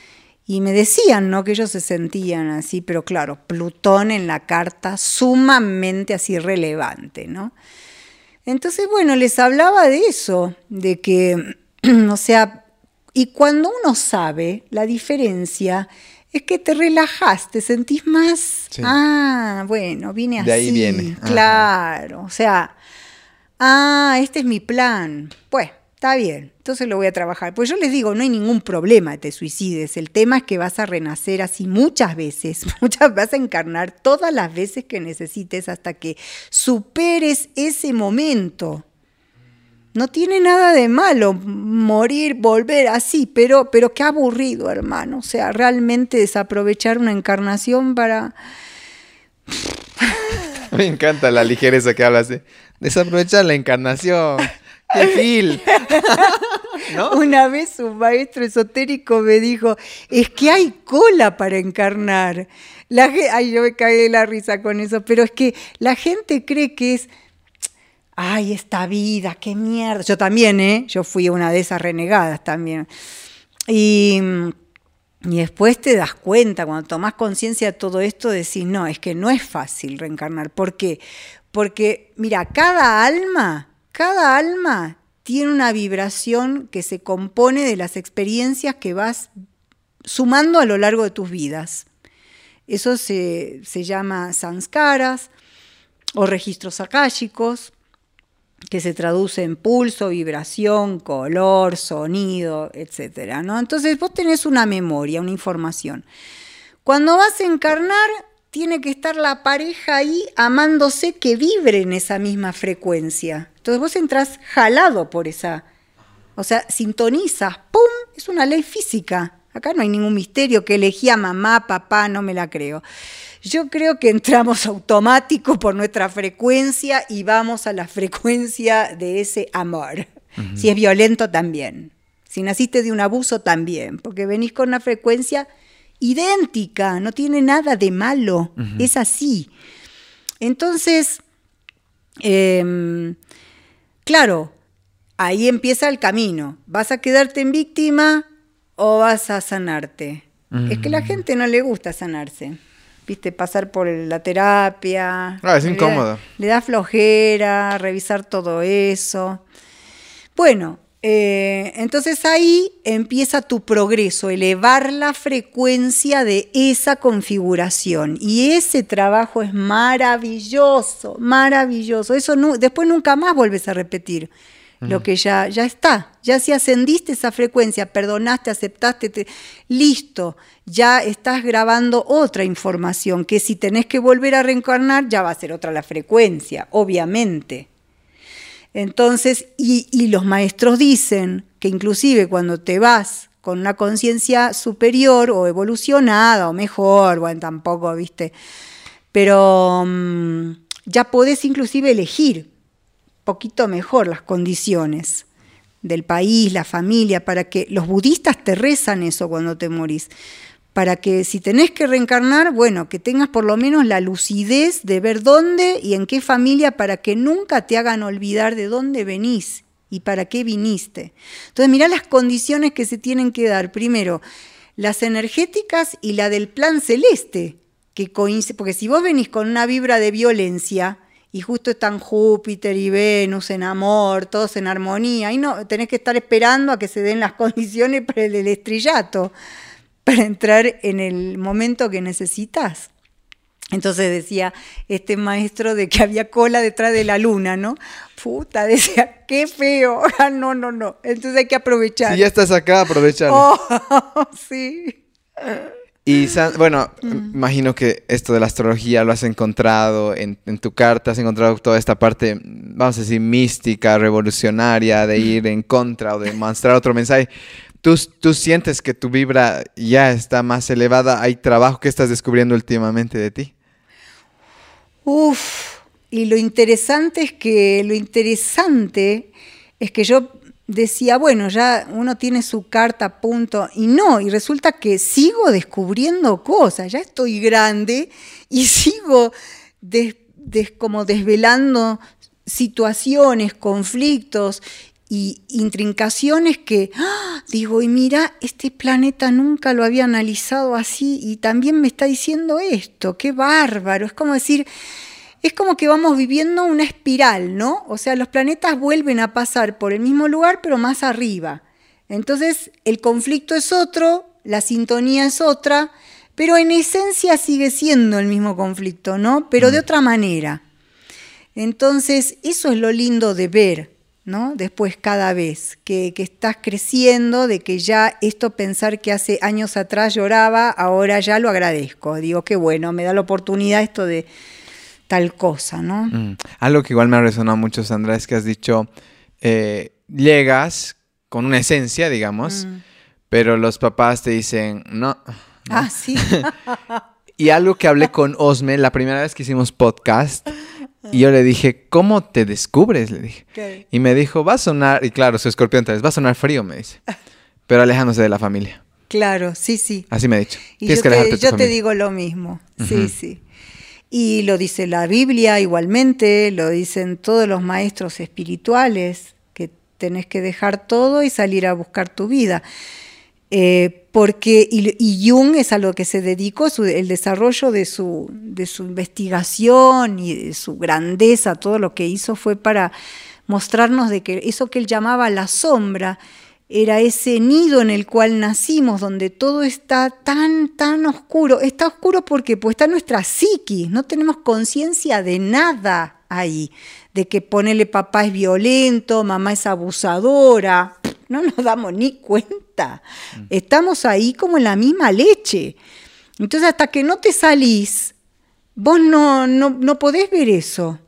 A: Y me decían, ¿no? Que ellos se sentían así, pero claro, Plutón en la carta sumamente así relevante, ¿no? Entonces, bueno, les hablaba de eso, de que, o sea, y cuando uno sabe la diferencia, es que te relajas, te sentís más, ah, bueno, vine así.
B: De ahí viene.
A: Claro, o sea, ah, este es mi plan. Pues, Está bien, entonces lo voy a trabajar. Pues yo les digo, no hay ningún problema, te suicides. El tema es que vas a renacer así muchas veces, muchas vas a encarnar todas las veces que necesites hasta que superes ese momento. No tiene nada de malo morir, volver así, pero, pero qué aburrido, hermano. O sea, realmente desaprovechar una encarnación para...
B: Me encanta la ligereza que hablas de desaprovechar la encarnación. ¡Qué
A: Una vez un maestro esotérico me dijo, es que hay cola para encarnar. La, ay, yo me cagué de la risa con eso, pero es que la gente cree que es, ay, esta vida, qué mierda. Yo también, ¿eh? Yo fui una de esas renegadas también. Y, y después te das cuenta, cuando tomas conciencia de todo esto, decís, no, es que no es fácil reencarnar. ¿Por qué? Porque, mira, cada alma cada alma tiene una vibración que se compone de las experiencias que vas sumando a lo largo de tus vidas. Eso se, llama sanskaras o registros akáshicos, que se traduce en pulso, vibración, color, sonido, etc. ¿no? Entonces vos tenés una memoria, una información. Cuando vas a encarnar, tiene que estar la pareja ahí amándose que vibre en esa misma frecuencia. Entonces vos entras jalado por esa, o sea, sintonizas, ¡pum! Es una ley física. Acá no hay ningún misterio que elegía mamá, papá, no me la creo. Yo creo que entramos automático por nuestra frecuencia y vamos a la frecuencia de ese amor. Si es violento también. Si naciste de un abuso también, porque venís con una frecuencia idéntica, no tiene nada de malo, es así. Entonces, em, claro, ahí empieza el camino. ¿Vas a quedarte en víctima o vas a sanarte? Es que la gente no le gusta sanarse. Viste, pasar por la terapia.
B: Ah, es incómodo.
A: le da flojera, revisar todo eso. Bueno, eh, entonces ahí empieza tu progreso, elevar la frecuencia de esa configuración. Y ese trabajo es maravilloso, maravilloso. Eso después nunca más vuelves a repetir lo que ya, ya está. Ya si ascendiste esa frecuencia, perdonaste, aceptaste, listo, ya estás grabando otra información que si tenés que volver a reencarnar ya va a ser otra la frecuencia, obviamente. Entonces, y, los maestros dicen que inclusive cuando te vas con una conciencia superior o evolucionada o mejor, bueno, tampoco, viste, pero mm, ya podés inclusive elegir poquito mejor las condiciones del país, la familia, para que los budistas te rezan eso cuando te morís para que si tenés que reencarnar, bueno, que tengas por lo menos la lucidez de ver dónde y en qué familia para que nunca te hagan olvidar de dónde venís y para qué viniste. Entonces, mirá las condiciones que se tienen que dar. Primero, las energéticas y la del plan celeste, que coincide, porque si vos venís con una vibra de violencia, y justo están Júpiter y Venus en amor, todos en armonía, y no, tenés que estar esperando a que se den las condiciones para el estrillato para entrar en el momento que necesitas. Entonces decía este maestro de que había cola detrás de la luna, ¿no? Puta, decía, qué feo. Ah, no, no, no. Entonces hay que aprovechar.
B: Si ya estás acá, aprovechalo.
A: Oh, sí.
B: Y bueno, mm. imagino que esto de la astrología lo has encontrado en, en, tu carta, has encontrado toda esta parte, vamos a decir, mística, revolucionaria, de ir en contra o de mostrar otro mensaje. ¿Tú, sientes que tu vibra ya está más elevada? ¿Hay trabajo que estás descubriendo últimamente de ti?
A: Uf, y lo interesante es que lo interesante es que yo decía, bueno, ya uno tiene su carta a punto y no, y resulta que sigo descubriendo cosas, ya estoy grande y sigo como desvelando situaciones, conflictos y intrincaciones que ¡ah! digo, y mira, este planeta nunca lo había analizado así y también me está diciendo esto, qué bárbaro, es como decir, es como que vamos viviendo una espiral, ¿no? O sea, los planetas vuelven a pasar por el mismo lugar, pero más arriba. Entonces, el conflicto es otro, la sintonía es otra, pero en esencia sigue siendo el mismo conflicto, ¿no? Pero de otra manera. Entonces, eso es lo lindo de ver, ¿no? Después cada vez que, que, estás creciendo, de que ya esto pensar que hace años atrás lloraba, ahora ya lo agradezco. Digo, qué bueno, me da la oportunidad esto de, tal cosa, ¿no? Mm.
B: Algo que igual me ha resonado mucho, Sandra, es que has dicho, eh, llegas con una esencia, digamos, mm. pero los papás te dicen, no.
A: Ah, sí.
B: y algo que hablé con Osme la primera vez que hicimos podcast, y yo le dije, ¿cómo te descubres? Le dije. Y me dijo, va a sonar, y claro, su escorpión va a sonar frío, me dice, pero alejándose de la familia.
A: Claro, sí, sí.
B: Así me ha dicho.
A: Y yo, te, yo te, digo lo mismo, sí, sí. Y lo dice la Biblia igualmente, lo dicen todos los maestros espirituales, que tenés que dejar todo y salir a buscar tu vida. Eh, porque, y, Jung es a lo que se dedicó, el desarrollo de su, de su investigación y de su grandeza, todo lo que hizo fue para mostrarnos de que eso que él llamaba la sombra, era ese nido en el cual nacimos, donde todo está tan, tan oscuro. Está oscuro porque pues, está nuestra psiquis, no tenemos conciencia de nada ahí, de que ponele papá es violento, mamá es abusadora, no nos damos ni cuenta. Mm. Estamos ahí como en la misma leche. Entonces hasta que no te salís, vos no, no, no podés ver eso.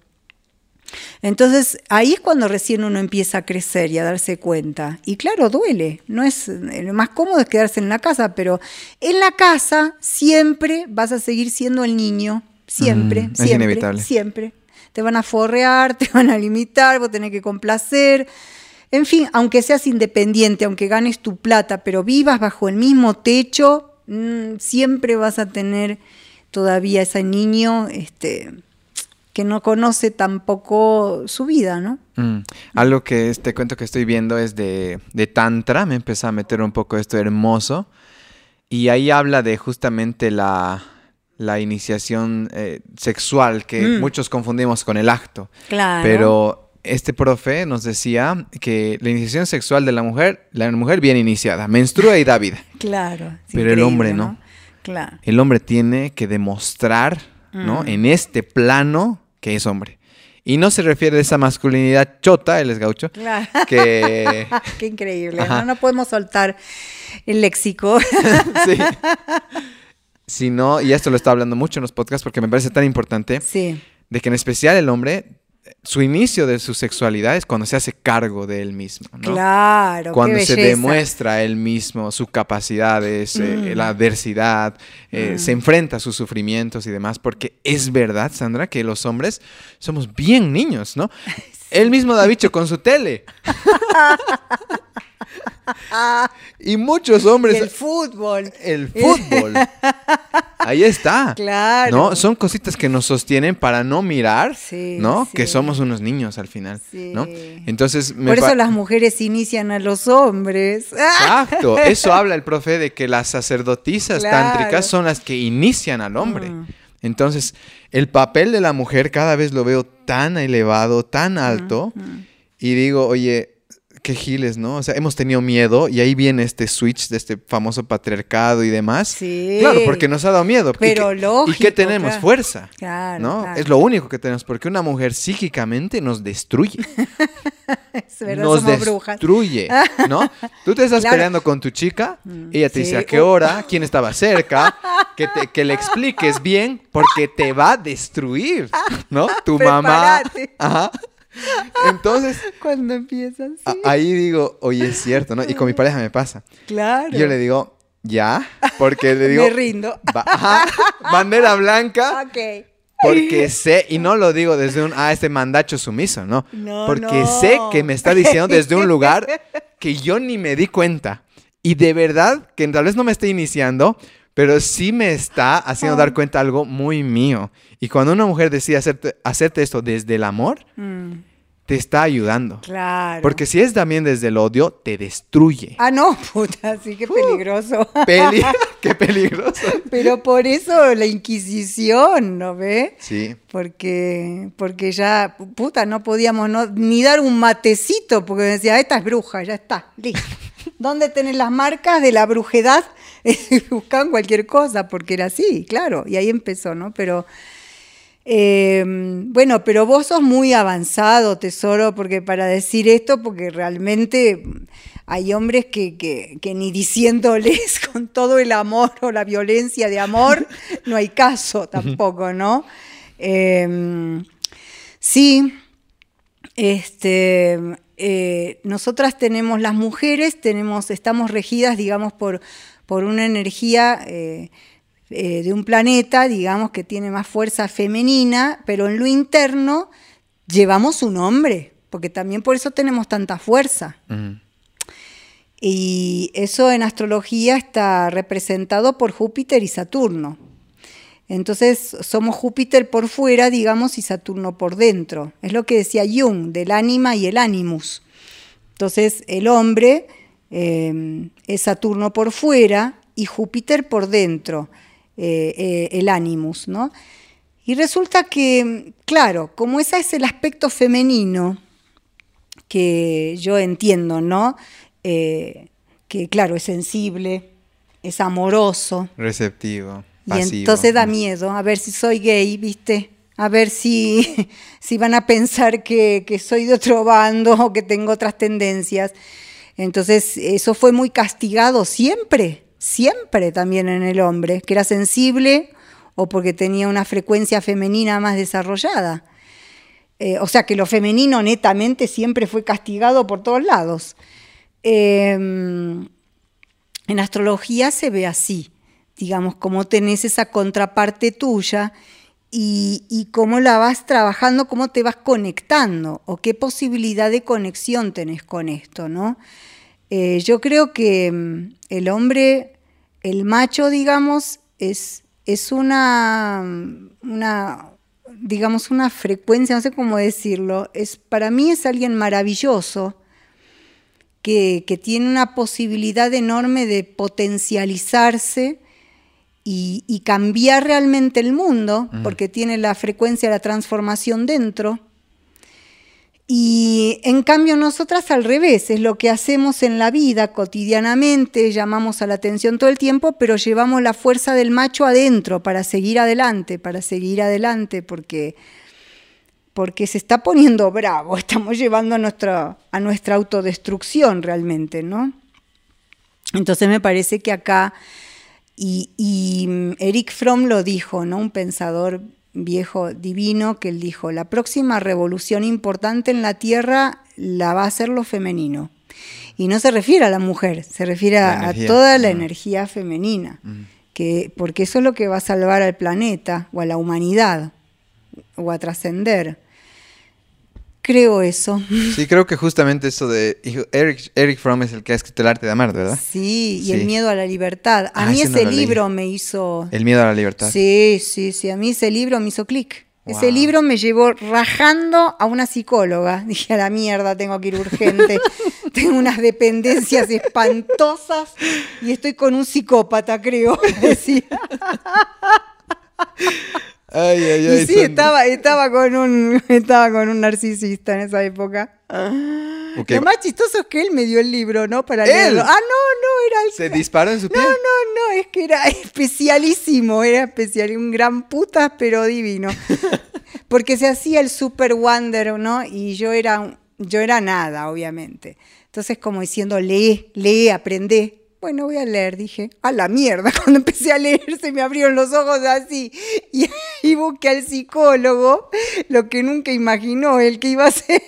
A: Entonces ahí es cuando recién uno empieza a crecer y a darse cuenta. Y claro, duele. No es lo más cómodo es quedarse en la casa, pero en la casa siempre vas a seguir siendo el niño. Siempre, siempre, inevitable. siempre. Te van a forrear, te van a limitar, vos tenés que complacer. En fin, aunque seas independiente, aunque ganes tu plata, pero vivas bajo el mismo techo, mm, siempre vas a tener todavía ese niño este, que no conoce tampoco su vida, ¿no?
B: Mm. Algo que este cuento que estoy viendo es de, Tantra, me empezó a meter un poco esto hermoso, y ahí habla de justamente la, iniciación eh, sexual que mm. muchos confundimos con el acto.
A: Claro.
B: Pero este profe nos decía que la iniciación sexual de la mujer, la mujer bien iniciada, menstrua y da vida.
A: Claro.
B: Pero el hombre no.
A: Claro.
B: El hombre tiene que demostrar, ¿no? Mm. En este plano que es hombre. Y no se refiere a esa masculinidad chota, él es gaucho. Claro. Que...
A: Qué increíble, ¿no? No podemos soltar el léxico. sí.
B: Sino, y esto lo está hablando mucho en los podcasts porque me parece tan importante,
A: sí.
B: de que en especial el hombre su inicio de su sexualidad es cuando se hace cargo de él mismo, ¿no?
A: Claro.
B: Cuando se demuestra él mismo sus capacidades, eh, mm. la adversidad, eh, mm. se enfrenta a sus sufrimientos y demás, porque es verdad, Sandra, que los hombres somos bien niños, ¿no? Él mismo da bicho con su tele. y muchos hombres.
A: el fútbol.
B: El fútbol. Ahí está.
A: Claro.
B: ¿No? Son cositas que nos sostienen para no mirar, ¿no? Que somos unos niños al final, ¿no? Entonces,
A: Por eso las mujeres inician a los hombres.
B: Exacto. Eso habla el profe de que las sacerdotisas tántricas son las que inician al hombre. Mm. Entonces, el papel de la mujer cada vez lo veo tan elevado, tan alto. Mm. Y digo, oye, qué giles, ¿no? O sea, hemos tenido miedo y ahí viene este switch de este famoso patriarcado y demás.
A: Sí.
B: Claro, porque nos ha dado miedo.
A: Pero
B: ¿Y
A: lógico.
B: ¿Y qué tenemos? Fuerza.
A: Claro,
B: ¿No? Es lo único que tenemos, porque una mujer psíquicamente nos destruye.
A: es verdad,
B: nos
A: somos
B: destruye, ¿no? Tú te estás peleando con tu chica, mm, ella te dice a qué hora, quién estaba cerca, que, te, que le expliques bien, porque te va a destruir, ¿no? Tu mamá. Ajá. Entonces.
A: Cuando empiezas.
B: Ahí digo, oye, es cierto, ¿no? Y con mi pareja me pasa.
A: Claro.
B: yo le digo, ya. Porque le digo.
A: me rindo.
B: bandera blanca.
A: Ok.
B: Porque sé, y no lo digo desde un, ah, este mandacho sumiso, no.
A: No,
B: porque
A: no.
B: sé que me está diciendo desde un lugar que yo ni me di cuenta. Y de verdad, que tal vez no me esté iniciando, pero sí me está haciendo dar cuenta algo muy mío. Y cuando una mujer decide hacerte, hacerte esto desde el amor,
A: Mm,
B: te está ayudando.
A: claro.
B: Porque si es también desde el odio, te destruye.
A: Ah, no, puta, sí, qué peligroso.
B: Peli Qué peligroso.
A: Pero por eso la Inquisición, ¿no ve?
B: Sí.
A: Porque, porque ya, puta, no podíamos no- ni dar un matecito, porque decía, esta es bruja, ya está, listo. ¿Dónde tenés las marcas de la brujedad? Buscaban cualquier cosa, porque era así, claro, y ahí empezó, ¿no? Pero, eh, bueno, pero vos sos muy avanzado, tesoro, porque para decir esto, porque realmente hay hombres que, que, que ni diciéndoles con todo el amor o la violencia de amor, no hay caso tampoco, ¿no? Eh, sí, este, eh, nosotras tenemos, las mujeres, tenemos, estamos regidas, digamos, por, por una energía eh, eh, de un planeta, digamos, que tiene más fuerza femenina, pero en lo interno llevamos un hombre, porque también por eso tenemos tanta fuerza. Y eso en astrología está representado por Júpiter y Saturno. Entonces somos Júpiter por fuera, digamos, y Saturno por dentro. Es lo que decía Jung, del ánima y el animus. Entonces el hombre eh, es Saturno por fuera y Júpiter por dentro, eh, eh, el animus, ¿no? Y resulta que, claro, como ese es el aspecto femenino, que yo entiendo, ¿no? Eh, que claro, es sensible, es amoroso,
B: Receptivo.
A: Y entonces da miedo, a ver si soy gay, ¿viste? A ver si, si van a pensar que, que soy de otro bando o que tengo otras tendencias. Entonces, eso fue muy castigado siempre, siempre también en el hombre, que era sensible o porque tenía una frecuencia femenina más desarrollada. Eh, o sea que lo femenino netamente siempre fue castigado por todos lados. Eh, en astrología se ve así, digamos, cómo tenés esa contraparte tuya y, cómo la vas trabajando, cómo te vas conectando o qué posibilidad de conexión tenés con esto, ¿no? Eh, yo creo que mm, el hombre, el macho, digamos, es, es una, una, digamos, una frecuencia, no sé cómo decirlo, es, para mí es alguien maravilloso, que, que tiene una posibilidad enorme de potencializarse y, y cambiar realmente el mundo, porque tiene la frecuencia de la transformación dentro. Y en cambio nosotras al revés, es lo que hacemos en la vida cotidianamente, llamamos a la atención todo el tiempo, pero llevamos la fuerza del macho adentro para seguir adelante, para seguir adelante, porque, porque se está poniendo bravo, estamos llevando a nuestra, a nuestra autodestrucción realmente, ¿no? Entonces me parece que acá, y, y mm, Eric Fromm lo dijo, ¿no? Un pensador viejo divino que él dijo, la próxima revolución importante en la Tierra la va a hacer lo femenino. Y no se refiere a la mujer, se refiere a, toda la energía femenina, que, porque eso es lo que va a salvar al planeta o a la humanidad o a trascender. Creo eso.
B: Sí, creo que justamente eso de. Eric, Eric Fromm es el que ha escrito El arte de amar, ¿verdad?
A: Sí, y
B: Sí.
A: el miedo a la libertad. A
B: Ah,
A: mí
B: ese no leí.
A: libro me hizo...
B: El miedo a la libertad.
A: Sí, sí, sí, a mí ese libro me hizo clic. Ese libro me llevó rajando a una psicóloga. Dije, a la mierda, tengo que ir urgente. tengo unas dependencias espantosas y estoy con un psicópata, creo. Decía.
B: Ay, ay, ay.
A: Y sí,
B: son-
A: estaba, estaba, con un, estaba con un narcisista en esa época.
B: Ok.
A: Lo más chistoso es que él me dio el libro, ¿no? Para
B: ¿Él?
A: leerlo. Ah, no, no, era el
B: Se disparó en su pie.
A: No, no, no, es que era especialísimo, era especial, un gran puta, pero divino. Porque se hacía el super wonder, ¿no? Y yo era, yo era nada, obviamente. Entonces, como diciendo, lee, lee, aprende. Bueno, voy a leer, dije, a la mierda. Cuando empecé a leer se me abrieron los ojos así. Y, busqué al psicólogo, lo que nunca imaginó él que iba a hacer.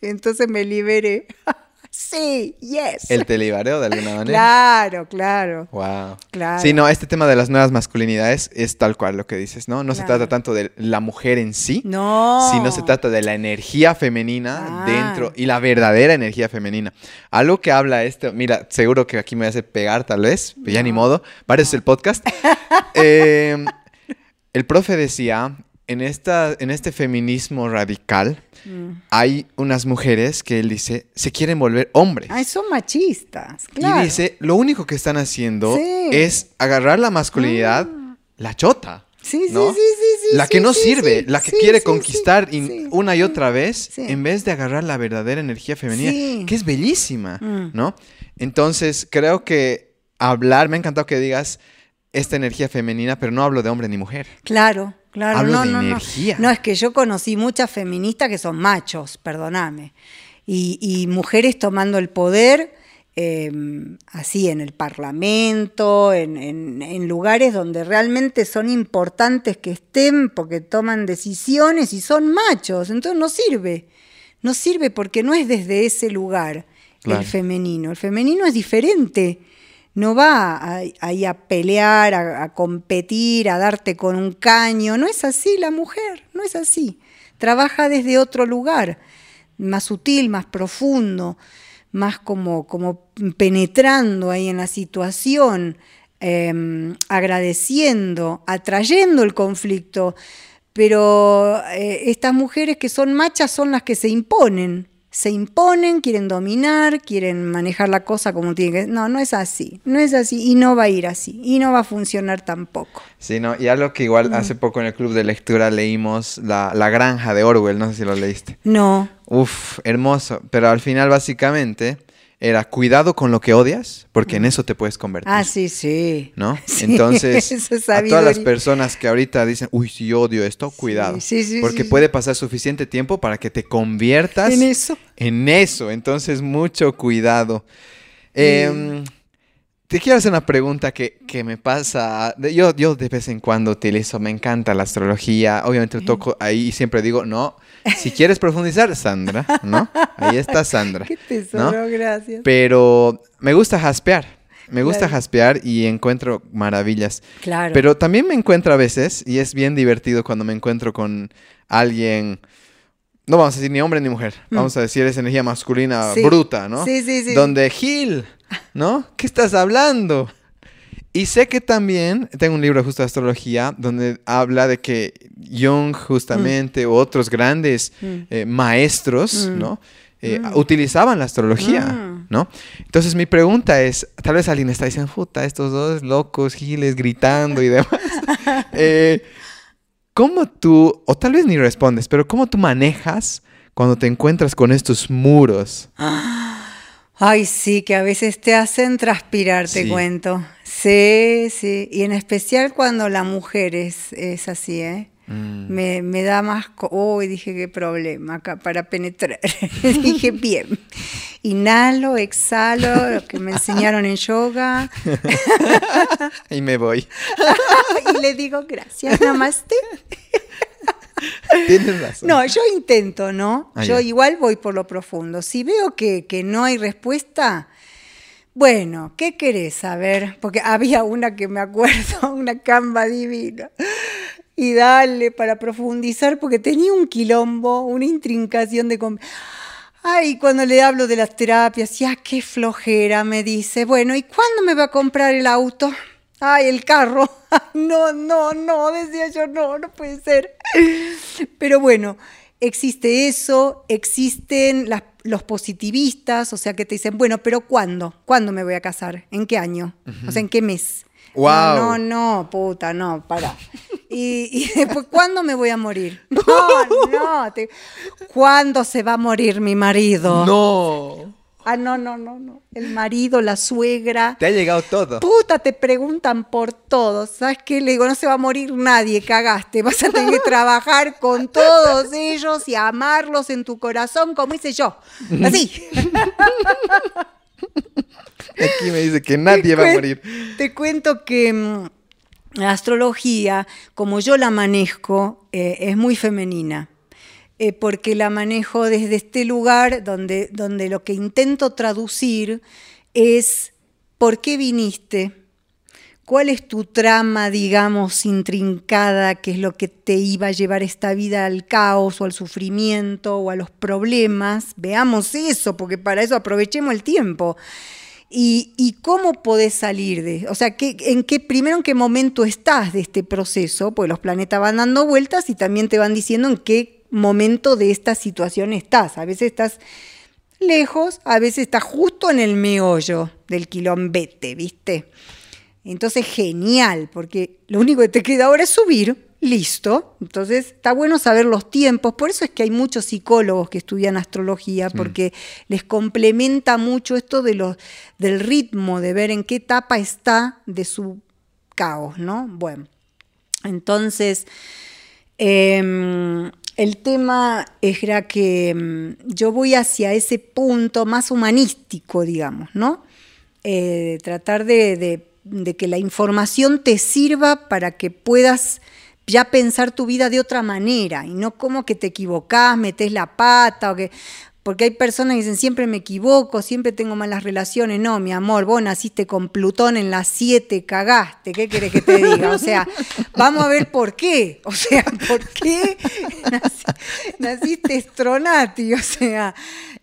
A: Entonces me liberé. Sí, yes.
B: El telibareo de alguna manera.
A: Claro, claro.
B: Wow.
A: Claro.
B: Sí, no, este tema de las nuevas masculinidades es tal cual lo que dices, ¿no? No se trata tanto de la mujer en sí,
A: No.
B: sino se trata de la energía femenina
A: Ah.
B: dentro y la verdadera energía femenina. Algo que habla esto, mira, seguro que aquí me hace pegar tal vez, pero ya ni modo, eso es el podcast. Eh, el profe decía, en, esta, en este feminismo radical,
A: Mm.
B: hay unas mujeres que él dice, se quieren volver hombres.
A: Ay, son machistas, claro.
B: Y dice, lo único que están haciendo
A: Sí.
B: es agarrar la masculinidad, la chota.
A: Sí, sí,
B: ¿no?
A: sí, sí, sí.
B: la que
A: sí,
B: no
A: sí,
B: sirve, la que quiere conquistar una y otra vez, en vez de agarrar la verdadera energía femenina, que es bellísima,
A: Mm.
B: ¿no? Entonces, creo que hablar, me ha encantado que digas esta energía femenina, pero no hablo de hombre ni mujer.
A: Claro, claro.
B: Hablo
A: no,
B: de
A: no, no.
B: energía.
A: No, es que yo conocí muchas feministas que son machos, perdóname. Y, y mujeres tomando el poder eh, así en el Parlamento, en, en- en lugares donde realmente son importantes que estén porque toman decisiones y son machos. Entonces no sirve. No sirve porque no es desde ese lugar
B: Claro.
A: el femenino. El femenino es diferente. No va a- ahí a pelear, a, competir, a darte con un caño. No es así la mujer, no es así. Trabaja desde otro lugar, más sutil, más profundo, más como, como penetrando ahí en la situación, eh, agradeciendo, atrayendo el conflicto. Pero eh, estas mujeres que son machas son las que se imponen. Se imponen, quieren dominar, quieren manejar la cosa como tiene que. No, no es así. No es así y no va a ir así. Y no va a funcionar tampoco.
B: Sí, ¿no? Y algo que igual hace poco en el club de lectura leímos La, la Granja de Orwell, no sé si lo leíste.
A: No.
B: Uf, hermoso. Pero al final, básicamente, era cuidado con lo que odias, porque en eso te puedes convertir.
A: Ah, sí, sí.
B: ¿No?
A: Sí,
B: Entonces,
A: es
B: a todas las personas que ahorita dicen, uy, si yo odio esto, cuidado.
A: sí, sí,
B: porque puede pasar suficiente tiempo para que te conviertas
A: En eso.
B: en eso. Entonces, mucho cuidado. Em, te quiero hacer una pregunta que, que me pasa. Yo, yo de vez en cuando utilizo, me encanta la astrología. Obviamente toco ahí y siempre digo, no, si quieres profundizar, Sandra, ¿no? Ahí está Sandra.
A: Qué
B: ¿no?
A: tesoro, gracias.
B: Pero me gusta jaspear. Me gusta
A: Claro.
B: jaspear y encuentro maravillas.
A: Claro.
B: Pero también me encuentro a veces, y es bien divertido cuando me encuentro con alguien, no vamos a decir ni hombre ni mujer, vamos a decir es energía masculina
A: Mm. Sí.
B: bruta, ¿no?
A: Sí, sí, sí.
B: Donde Gil, ¿no? ¿Qué estás hablando? Y sé que también, tengo un libro justo de astrología donde habla de que Jung justamente, u otros grandes
A: Mm.
B: eh, maestros,
A: Mm.
B: ¿no? Eh, utilizaban la astrología,
A: Mm.
B: ¿no? Entonces mi pregunta es, tal vez alguien está diciendo, puta, estos dos locos, giles, gritando y demás. Eh, ¿Cómo tú, o tal vez ni respondes, pero cómo tú manejas cuando te encuentras con estos muros?
A: Ay, sí, que a veces te hacen transpirar, te
B: Sí.
A: cuento. Sí, sí. Y en especial cuando la mujer es, es así, ¿eh?
B: Mm.
A: Me, me da más... Uy, dije, qué problema acá para penetrar. dije, bien. Inhalo, exhalo, lo que me enseñaron en yoga.
B: Y me voy.
A: y le digo, gracias, namaste.
B: Tienes razón.
A: No, yo intento, ¿no?
B: Ah,
A: yo igual voy por lo profundo. Si veo que, que no hay respuesta, bueno, ¿qué querés saber? Porque había una que me acuerdo, una camba divina. Y dale para profundizar, porque tenía un quilombo, una intrincación de... Ay, cuando le hablo de las terapias, ya qué flojera, me dice. Bueno, ¿y cuándo me va a comprar el auto? Ay, el carro. No, no, no, decía yo, no, no puede ser. Pero bueno, existe eso, existen las- los positivistas, o sea, que te dicen, bueno, pero ¿cuándo? ¿Cuándo me voy a casar? ¿En qué año? O sea, ¿en qué mes?
B: Guau.
A: No, no, no, puta, no, para. Y, y después, ¿cuándo me voy a morir? No, no. te- ¿Cuándo se va a morir mi marido?
B: No.
A: Ah, no, no, no, no. El marido, la suegra.
B: Te ha llegado todo.
A: Puta, te preguntan por todo. ¿Sabes qué? Le digo, no se va a morir nadie, cagaste. Vas a tener que trabajar con todos ellos y amarlos en tu corazón, como hice yo. Así.
B: Aquí me dice que nadie va a morir.
A: Te cuento que mm, la astrología, como yo la manejo, eh, es muy femenina. Eh, porque la manejo desde este lugar donde, donde lo que intento traducir es ¿por qué viniste? ¿Cuál es tu trama, digamos, intrincada, que es lo que te iba a llevar esta vida al caos o al sufrimiento o a los problemas? Veamos eso, porque para eso aprovechemos el tiempo. Y, cómo podés salir de, o sea, en qué, primero en qué momento estás de este proceso, pues los planetas van dando vueltas y también te van diciendo en qué momento de esta situación estás. A veces estás lejos, a veces estás justo en el meollo del quilombete, ¿viste? Entonces, genial, porque lo único que te queda ahora es subir listo. Entonces está bueno saber los tiempos. Por eso es que hay muchos psicólogos que estudian astrología, porque les complementa mucho esto de los, del ritmo, de ver en qué etapa está de su caos, ¿no? Bueno, entonces em, el tema era que em, yo voy hacia ese punto más humanístico, digamos, ¿no? Eh, tratar de que la información te sirva para que puedas ya pensar tu vida de otra manera y no como que te equivocás, metes la pata o que porque hay personas que dicen siempre me equivoco, siempre tengo malas relaciones. No, mi amor, vos naciste con Plutón en las 7, cagaste. ¿Qué querés que te diga? O sea, vamos a ver por qué. O sea, ¿por qué naciste estronati? O sea,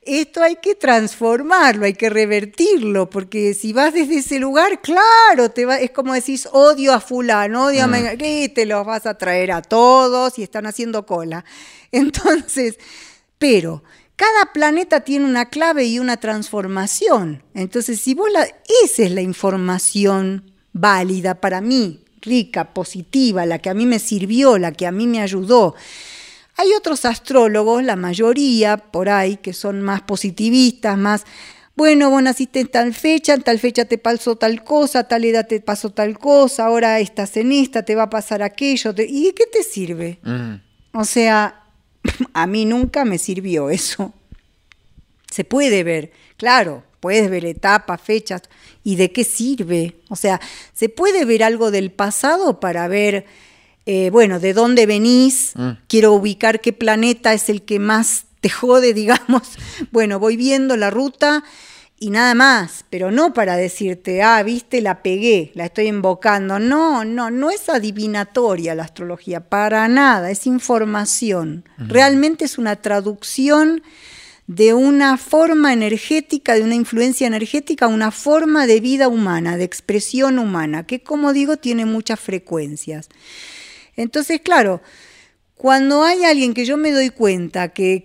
A: esto hay que transformarlo, hay que revertirlo, porque si vas desde ese lugar, claro, te va, es como decís, odio a fulano, odio a... Mm. ¿Qué? Te los vas a traer a todos y están haciendo cola. Entonces, pero cada planeta tiene una clave y una transformación. Entonces, si vos la, esa es la información válida para mí, rica, positiva, la que a mí me sirvió, la que a mí me ayudó. Hay otros astrólogos, la mayoría por ahí, que son más positivistas, más, bueno, vos naciste en tal fecha, en tal fecha te pasó tal cosa, tal edad te pasó tal cosa, ahora estás en esta, te va a pasar aquello. ¿Y de qué te sirve? Mm. O sea, a mí nunca me sirvió eso. Se puede ver, claro, puedes ver etapas, fechas, ¿y de qué sirve? O sea, se puede ver algo del pasado para ver, eh, bueno, de dónde venís, mm. quiero ubicar qué planeta es el que más te jode, digamos. Bueno, voy viendo la ruta y nada más, pero no para decirte, ah, viste, la pegué, la estoy invocando. No, no, no es adivinatoria la astrología, para nada, es información. Realmente es una traducción de una forma energética, de una influencia energética, una forma de vida humana, de expresión humana, que como digo tiene muchas frecuencias. Entonces, claro, cuando hay alguien que yo me doy cuenta que,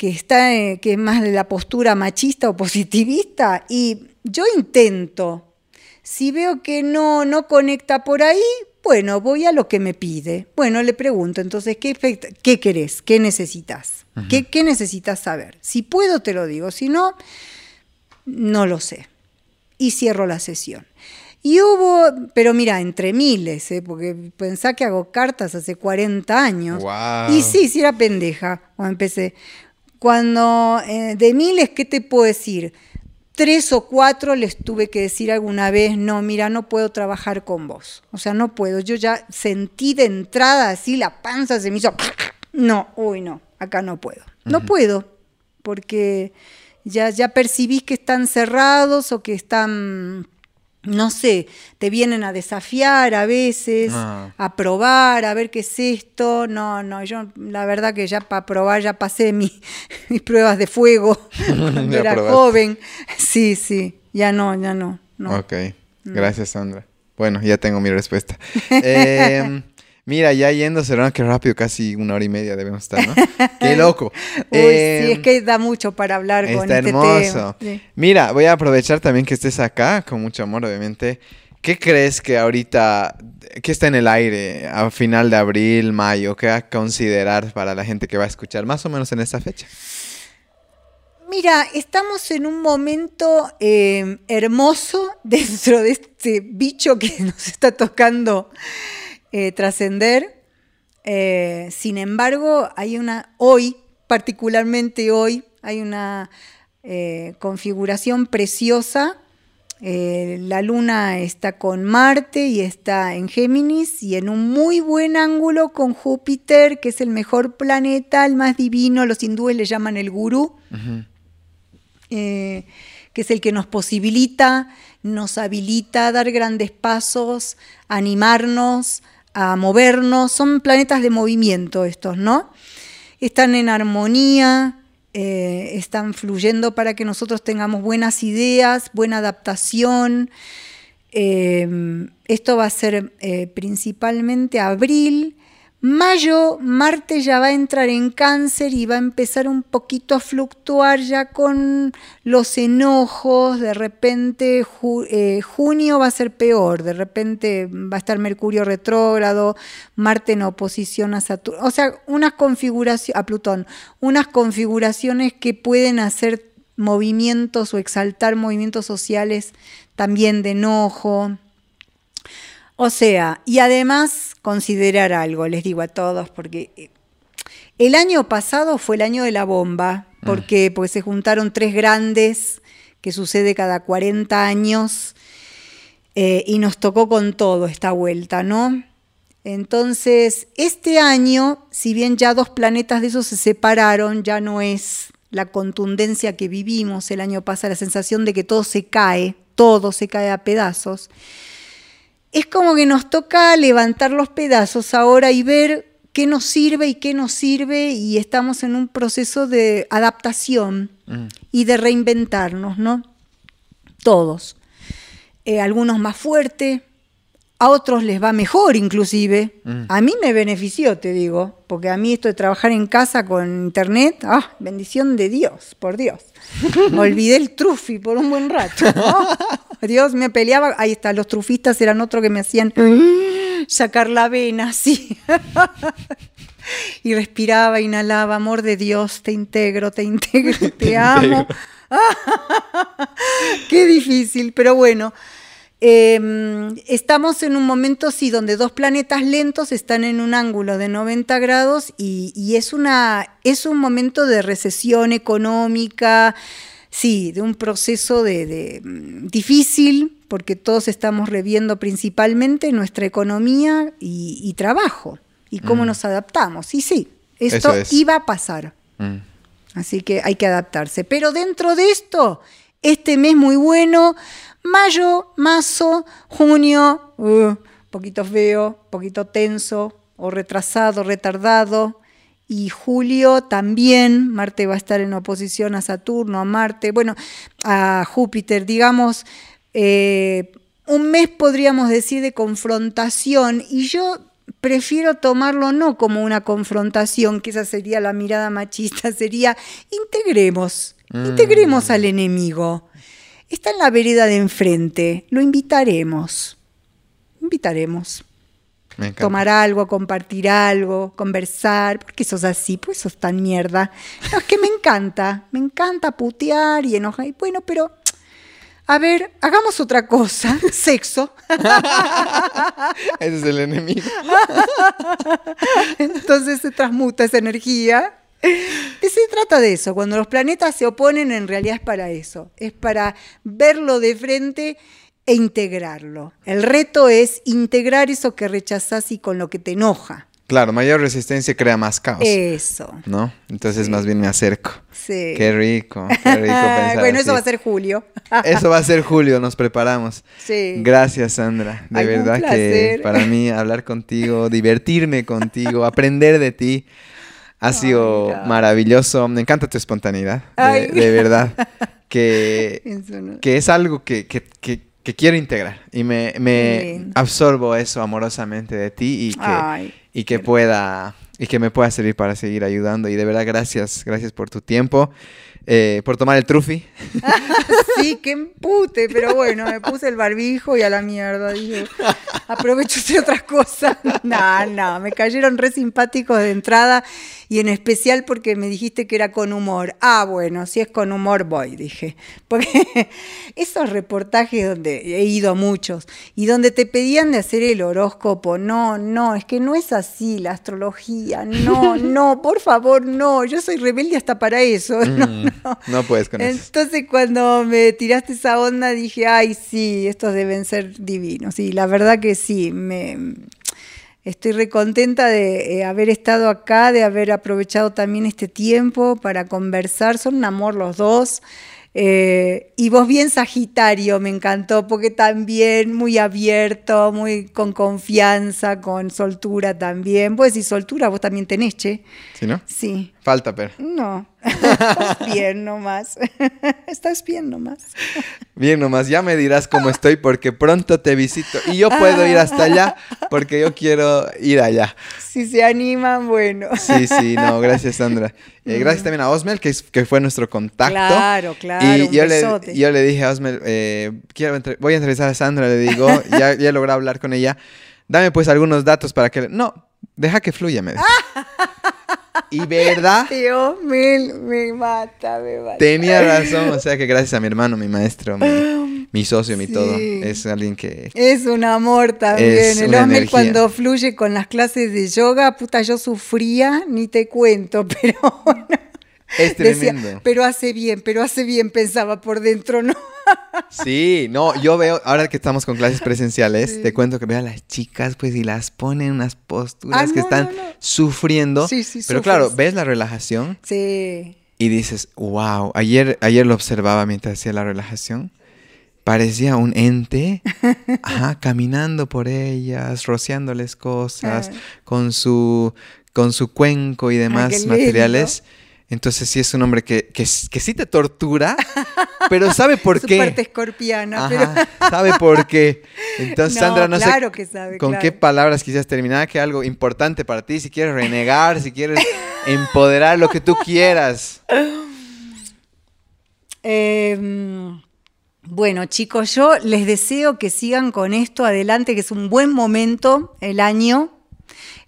A: está, eh, que es más de la postura machista o positivista, y yo intento, si veo que no, no conecta por ahí, bueno, voy a lo que me pide. Bueno, le pregunto, entonces, ¿qué, qué querés? ¿Qué necesitas? ¿Qué, ¿Qué necesitas saber? Si puedo, te lo digo. Si no, no lo sé. Y cierro la sesión. Y hubo, pero mira, entre miles, ¿eh? porque pensá que hago cartas hace 40 años. Y sí, sí era pendeja cuando empecé. Cuando, eh, de miles, ¿qué te puedo decir? Tres o cuatro les tuve que decir alguna vez, no, mira, no puedo trabajar con vos. O sea, no puedo. Yo ya sentí de entrada así, la panza se me hizo, no, uy, no, acá no puedo. No puedo, porque ya, ya percibís que están cerrados o que están no sé, te vienen a desafiar a veces, ah. a probar, a ver qué es esto. No, no, yo la verdad que ya para probar ya pasé mis pruebas de fuego cuando era joven. Sí, sí, ya no, ya no. no.
B: Ok, gracias Sandra. Bueno, ya tengo mi respuesta. eh, Mira, ya yendo cerrando, qué rápido, casi una hora y media debemos estar, ¿no? ¡Qué loco!
A: Uy, sí, es em, que da mucho para hablar con este hermoso.
B: Mira, voy a aprovechar también que estés acá, con mucho amor, obviamente. ¿Qué crees que ahorita, qué está en el aire a final de abril, mayo, qué va a considerar para la gente que va a escuchar, más o menos en esta fecha?
A: Mira, estamos en un momento em, hermoso dentro de este bicho que nos está tocando eh, trascender. Eh, sin embargo, hay una, hoy, particularmente hoy, hay una eh, configuración preciosa la luna está con Marte y está en Géminis y en un muy buen ángulo con Júpiter, que es el mejor planeta, el más divino, los hindúes le llaman el gurú, eh, que es el que nos posibilita, nos habilita a dar grandes pasos, animarnos, a movernos. Son planetas de movimiento estos, ¿no? Están en armonía, eh, están fluyendo para que nosotros tengamos buenas ideas, buena adaptación. Eh, esto va a ser eh, principalmente abril Mayo, Marte ya va a entrar en cáncer y va a empezar un poquito a fluctuar ya con los enojos, de repente eh, junio va a ser peor, de repente va a estar Mercurio retrógrado, Marte en oposición a Saturno, o sea, unas configuraciones, a Plutón, unas configuraciones que pueden hacer movimientos o exaltar movimientos sociales también de enojo. O sea, y además considerar algo, les digo a todos, porque eh, el año pasado fue el año de la bomba, mm. porque pues, se juntaron tres grandes, que sucede cada 40 años, eh, y nos tocó con todo esta vuelta, ¿no? Entonces, este año, si bien ya dos planetas de esos se separaron, ya no es la contundencia que vivimos el año pasado, la sensación de que todo se cae, todo se cae a pedazos es como que nos toca levantar los pedazos ahora y ver qué nos sirve y qué nos sirve y estamos en un proceso de adaptación mm. y de reinventarnos, ¿no? Todos. Eh, algunos más fuertes, a otros les va mejor inclusive. Mm. A mí me benefició, te digo, porque a mí esto de trabajar en casa con internet, ah, bendición de Dios, por Dios. Olvidé el trufi por un buen rato. Dios me peleaba, ahí está, los trufistas eran otros que me hacían sacar la vena, así. y respiraba, inhalaba, amor de Dios, te integro, te integro, te, amo. Qué difícil, pero bueno. Em, estamos en un momento, sí, donde dos planetas lentos están en un ángulo de 90 grados y, es, una, es un momento de recesión económica, sí, de un proceso de, mm, difícil, porque todos estamos reviendo principalmente nuestra economía y, trabajo y cómo mm. nos adaptamos. Y sí, esto iba a pasar. Mm. Así que hay que adaptarse. Pero dentro de esto, este mes muy bueno, mayo, marzo, junio, uh, poquito feo, poquito tenso, o retrasado, retardado, y Julio también, Marte va a estar en oposición a Saturno, a Marte, bueno, a Júpiter, digamos, eh, un mes podríamos decir de confrontación y yo prefiero tomarlo no como una confrontación, que esa sería la mirada machista, sería integremos, mm. integremos al enemigo. Está en la vereda de enfrente, lo invitaremos, invitaremos tomar algo, compartir algo, conversar, porque sos así, pues sos tan mierda. No, es que me encanta, me encanta putear y enojar. Bueno, pero, a ver, hagamos otra cosa, sexo.
B: Ese es el enemigo.
A: Entonces se transmuta esa energía. Y se trata de eso, cuando los planetas se oponen en realidad es para eso, es para verlo de frente e integrarlo. El reto es integrar eso que rechazas y con lo que te enoja.
B: Claro, mayor resistencia crea más caos.
A: Eso.
B: ¿No? Entonces más bien me acerco.
A: Sí.
B: Qué rico, qué rico pensar
A: Bueno, eso va a ser julio.
B: eso va a ser julio, nos preparamos.
A: Sí.
B: Gracias, Sandra. De verdad que para mí hablar contigo, divertirme contigo, aprender de ti ha sido maravilloso. Me encanta tu espontaneidad. De, verdad. Que, que es algo que, que que quiero integrar. Y me, absorbo eso amorosamente de ti y que, y que pueda y que me pueda servir para seguir ayudando. Y de verdad gracias gracias por tu tiempo eh, por tomar el trufi
A: sí qué empute pero bueno me puse el barbijo y a la mierda dije aprovecho hacer otras cosas no no me cayeron re simpáticos de entrada y en especial porque me dijiste que era con humor. Ah, bueno, si es con humor voy, dije. Porque esos reportajes donde he ido a muchos y donde te pedían de hacer el horóscopo, no, no, es que no es así la astrología no, no, por favor, no, yo soy rebelde hasta para eso. No,
B: Mm,
A: no.
B: no puedes con eso.
A: Entonces cuando me tiraste esa onda dije, ay, sí, estos deben ser divinos. Y la verdad que sí, me estoy recontenta de eh, haber estado acá, de haber aprovechado también este tiempo para conversar. Son un amor los dos. Eh, y vos bien Sagitario, me encantó, porque también muy abierto, muy con confianza, con soltura también. Vos decís soltura, vos también tenés, che.
B: ¿Sí, no?
A: Sí.
B: Falta, pero.
A: No, estás bien nomás. Estás bien nomás.
B: Bien, nomás ya me dirás cómo estoy porque pronto te visito. Y yo puedo ir hasta allá porque yo quiero ir allá.
A: Si se animan, bueno.
B: Sí, sí, no, gracias Sandra. Eh, gracias también a Osmel, que, es- que fue nuestro contacto.
A: Claro, claro,
B: Y
A: un
B: yo le, yo le dije a Osmel, eh, quiero entre- voy a entrevistar a Sandra, le digo, ya, ya logré hablar con ella. Dame pues algunos datos para que... le-". No, deja que fluya, me dijo. Y verdad,
A: Dios me, me mata, me mata.
B: tenía razón. O sea que gracias a mi hermano, mi maestro, mi, mi socio, mi
A: Sí.
B: todo. Es alguien que...
A: Es un amor también. El
B: energía.
A: cuando fluye con las clases de yoga, puta, yo sufría, ni te cuento, pero
B: Es
A: Decía,
B: tremendo.
A: pero hace bien, pero hace bien, pensaba por dentro, ¿no?
B: Sí, no, yo veo, ahora que estamos con clases presenciales, te cuento que veo a las chicas, pues, y las ponen en unas posturas
A: Ah,
B: que
A: no,
B: están
A: no, no.
B: sufriendo.
A: Sí, sí,
B: Pero
A: sufres.
B: claro, ves la relajación
A: Sí.
B: y dices, wow, ayer, ayer lo observaba mientras hacía la relajación. Parecía un ente, ajá, caminando por ellas, rociándoles cosas,
A: Ah.
B: con su, con su cuenco y demás
A: lindo.
B: Entonces sí es un hombre que, que, que sí te tortura, pero sabe por
A: Su
B: qué.
A: parte escorpiana, pero...
B: Sabe por qué. Entonces,
A: No,
B: Sandra, no
A: claro
B: sé
A: que sabe,
B: con
A: claro.
B: qué palabras quisieras terminar, que algo importante para ti, si quieres renegar, si quieres empoderar lo que tú quieras.
A: Eh, bueno, chicos, yo les deseo que sigan con esto adelante, que es un buen momento el año.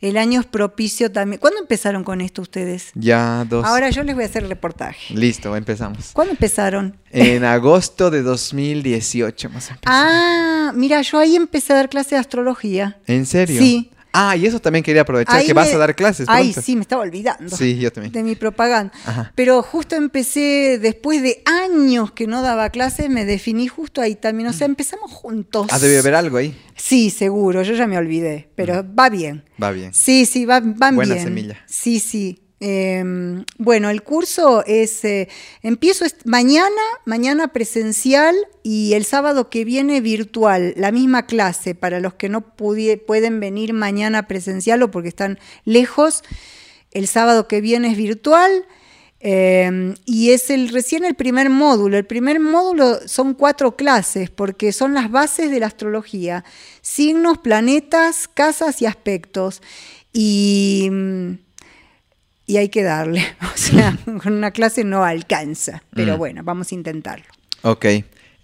A: El año es propicio también. ¿Cuándo empezaron con esto ustedes?
B: Ya dos.
A: Ahora yo les voy a hacer el reportaje.
B: Listo, empezamos.
A: ¿Cuándo empezaron?
B: En agosto de 2018 más empezó.
A: Ah, mira, yo ahí empecé a dar clase de astrología.
B: ¿En serio?
A: Sí.
B: Ah, y eso también quería aprovechar,
A: Ahí
B: que vas a dar clases
A: Ay,
B: pronto.
A: sí, me estaba olvidando.
B: Sí, yo también.
A: De mi propaganda.
B: Ajá.
A: Pero justo empecé, después de años que no daba clases, me definí justo ahí también. O sea, empezamos juntos.
B: Ah, debe haber algo ahí.
A: Sí, seguro, yo ya me olvidé, pero va bien.
B: Va bien.
A: Sí, sí, va, van
B: Buena
A: bien.
B: semilla.
A: Sí, sí. Eh, bueno, el curso es, eh, empiezo mañana, mañana presencial y el sábado que viene virtual, la misma clase para los que no pueden venir mañana presencial o porque están lejos. El sábado que viene es virtual. eh, y es el recién el primer módulo. El primer módulo son cuatro clases, porque son las bases de la astrología: signos, planetas, casas y aspectos. Y, mm, y hay que darle. O sea, con una clase no alcanza. Pero
B: Mm.
A: bueno, vamos a intentarlo.
B: Ok.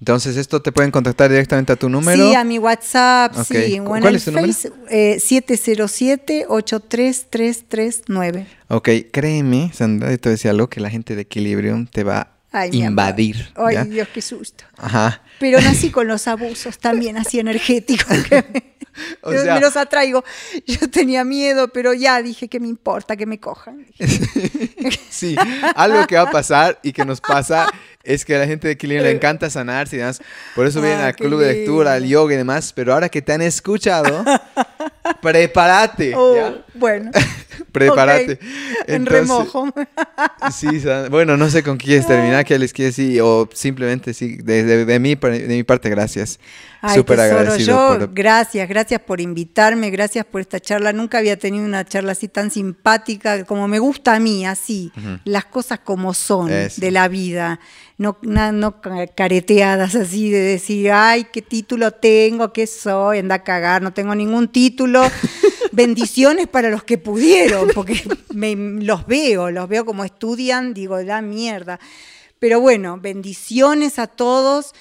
B: Entonces, esto te pueden contactar directamente a tu número.
A: Sí, a mi WhatsApp, sí.
B: ¿Cu-
A: o en
B: cuál es tu número?
A: Eh, 707-83339.
B: Ok, créeme, Sandra, te voy a decir algo que la gente de Equilibrium te va a
A: Ay,
B: invadir.
A: Ay. Dios, qué susto.
B: Ajá.
A: Pero nací con los abusos también así energéticos que me,
B: O
A: me-
B: sea-
A: me los atraigo. Yo tenía miedo, pero ya dije que me importa que me cojan.
B: Sí, algo que va a pasar y que nos pasa es que a la gente de Equilibrium le encanta sanarse y demás. Por eso vienen
A: Ah,
B: al
A: qué
B: club de lectura, al yoga y demás. Pero ahora que te han escuchado, prepárate.
A: Oh,
B: ¿ya?
A: bueno.
B: Prepárate.
A: Ok, En
B: Entonces,
A: remojo.
B: Sí, bueno, no sé con quieres terminar, qué les quieres decir, o simplemente sí, de, de, de mí, de mi parte, gracias. Súper agradecido
A: yo,
B: por...
A: gracias, gracias por invitarme, gracias por esta charla. Nunca había tenido una charla así tan simpática, como me gusta a mí, así, las cosas como son
B: Eso.
A: de la vida, no, na- no ca- careteadas así de decir, ay, qué título tengo, qué soy, anda a cagar, no tengo ningún título. Bendiciones para los que pudieron, porque me- los veo, los veo como estudian, digo, la mierda. Pero bueno, bendiciones a todos.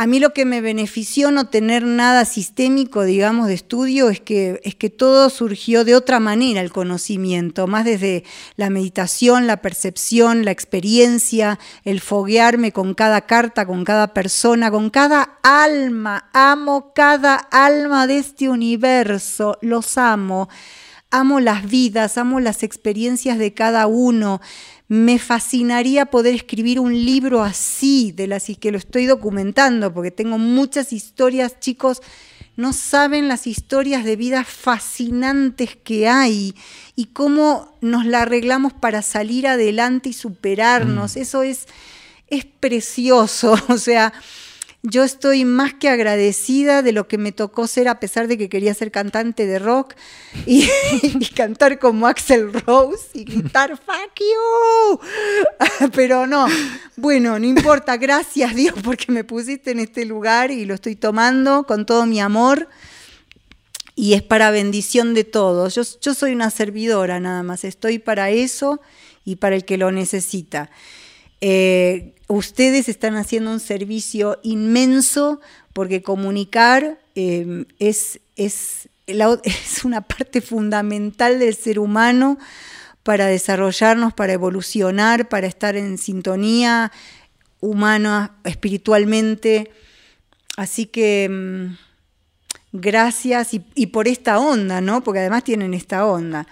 A: A mí lo que me benefició no tener nada sistémico, digamos, de estudio es que, es que todo surgió de otra manera, el conocimiento, más desde la meditación, la percepción, la experiencia, el foguearme con cada carta, con cada persona, con cada alma. Amo cada alma de este universo, los amo. amo las vidas, amo las experiencias de cada uno. Me fascinaría poder escribir un libro así, de las que lo estoy documentando, porque tengo muchas historias, chicos, no saben las historias de vida fascinantes que hay y cómo nos la arreglamos para salir adelante y superarnos. Mm. Eso es, es precioso, o sea, yo estoy más que agradecida de lo que me tocó ser, a pesar de que quería ser cantante de rock y, cantar como Axel Rose y gritar fuck you. Pero no, bueno, no importa, gracias Dios porque me pusiste en este lugar y lo estoy tomando con todo mi amor y es para bendición de todos. Yo, soy una servidora nada más, estoy para eso y para el que lo necesita. Eh, ustedes están haciendo un servicio inmenso porque comunicar eh, es, es, es una parte fundamental del ser humano para desarrollarnos, para evolucionar, para estar en sintonía humana, espiritualmente. Así que mm, gracias y, y, por esta onda, ¿no? Porque además tienen esta onda.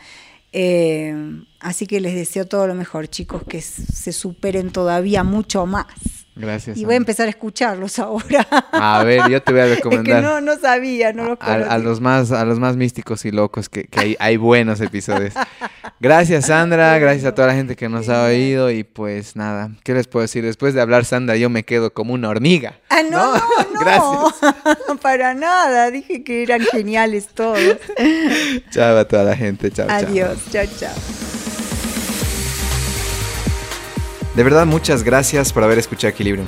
A: Eh, así que les deseo todo lo mejor, chicos, que se superen todavía mucho más.
B: Gracias.
A: Y voy a empezar a escucharlos ahora.
B: A ver, yo te voy a recomendar.
A: Es que no, no sabía, no los
B: a, los más A los más místicos y locos, que, que hay, hay, buenos episodios. Gracias, Sandra. Gracias a toda la gente que nos ha oído. Y pues nada, ¿qué les puedo decir? Después de hablar, Sandra, yo me quedo como una hormiga.
A: Ah, no, no, no. Gracias. Para nada. Dije que eran geniales todos.
B: Chao a toda la gente. Chao,
A: Adiós. chao, chao.
B: De verdad, muchas gracias por haber escuchado Equilibrium.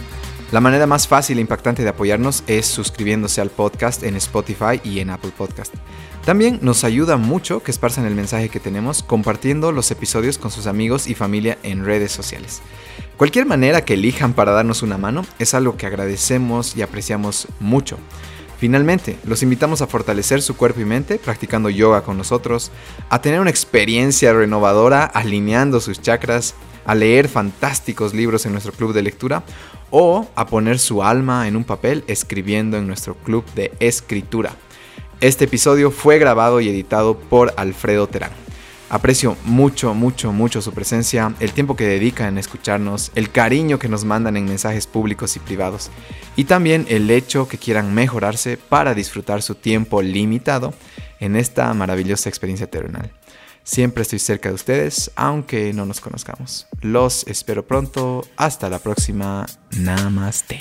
B: La manera más fácil e impactante de apoyarnos es suscribiéndose al podcast en Spotify y en Apple Podcast. También nos ayuda mucho que esparzan el mensaje que tenemos compartiendo los episodios con sus amigos y familia en redes sociales. Cualquier manera que elijan para darnos una mano es algo que agradecemos y apreciamos mucho. Finalmente, los invitamos a fortalecer su cuerpo y mente practicando yoga con nosotros, a tener una experiencia renovadora alineando sus chakras, a leer fantásticos libros en nuestro club de lectura o a poner su alma en un papel escribiendo en nuestro club de escritura. Este episodio fue grabado y editado por Alfredo Terán. Aprecio mucho, mucho, mucho su presencia, el tiempo que dedican en escucharnos, el cariño que nos mandan en mensajes públicos y privados, y también el hecho que quieran mejorarse para disfrutar su tiempo limitado en esta maravillosa experiencia terrenal. Siempre estoy cerca de ustedes, aunque no nos conozcamos. Los espero pronto. Hasta la próxima. Namaste.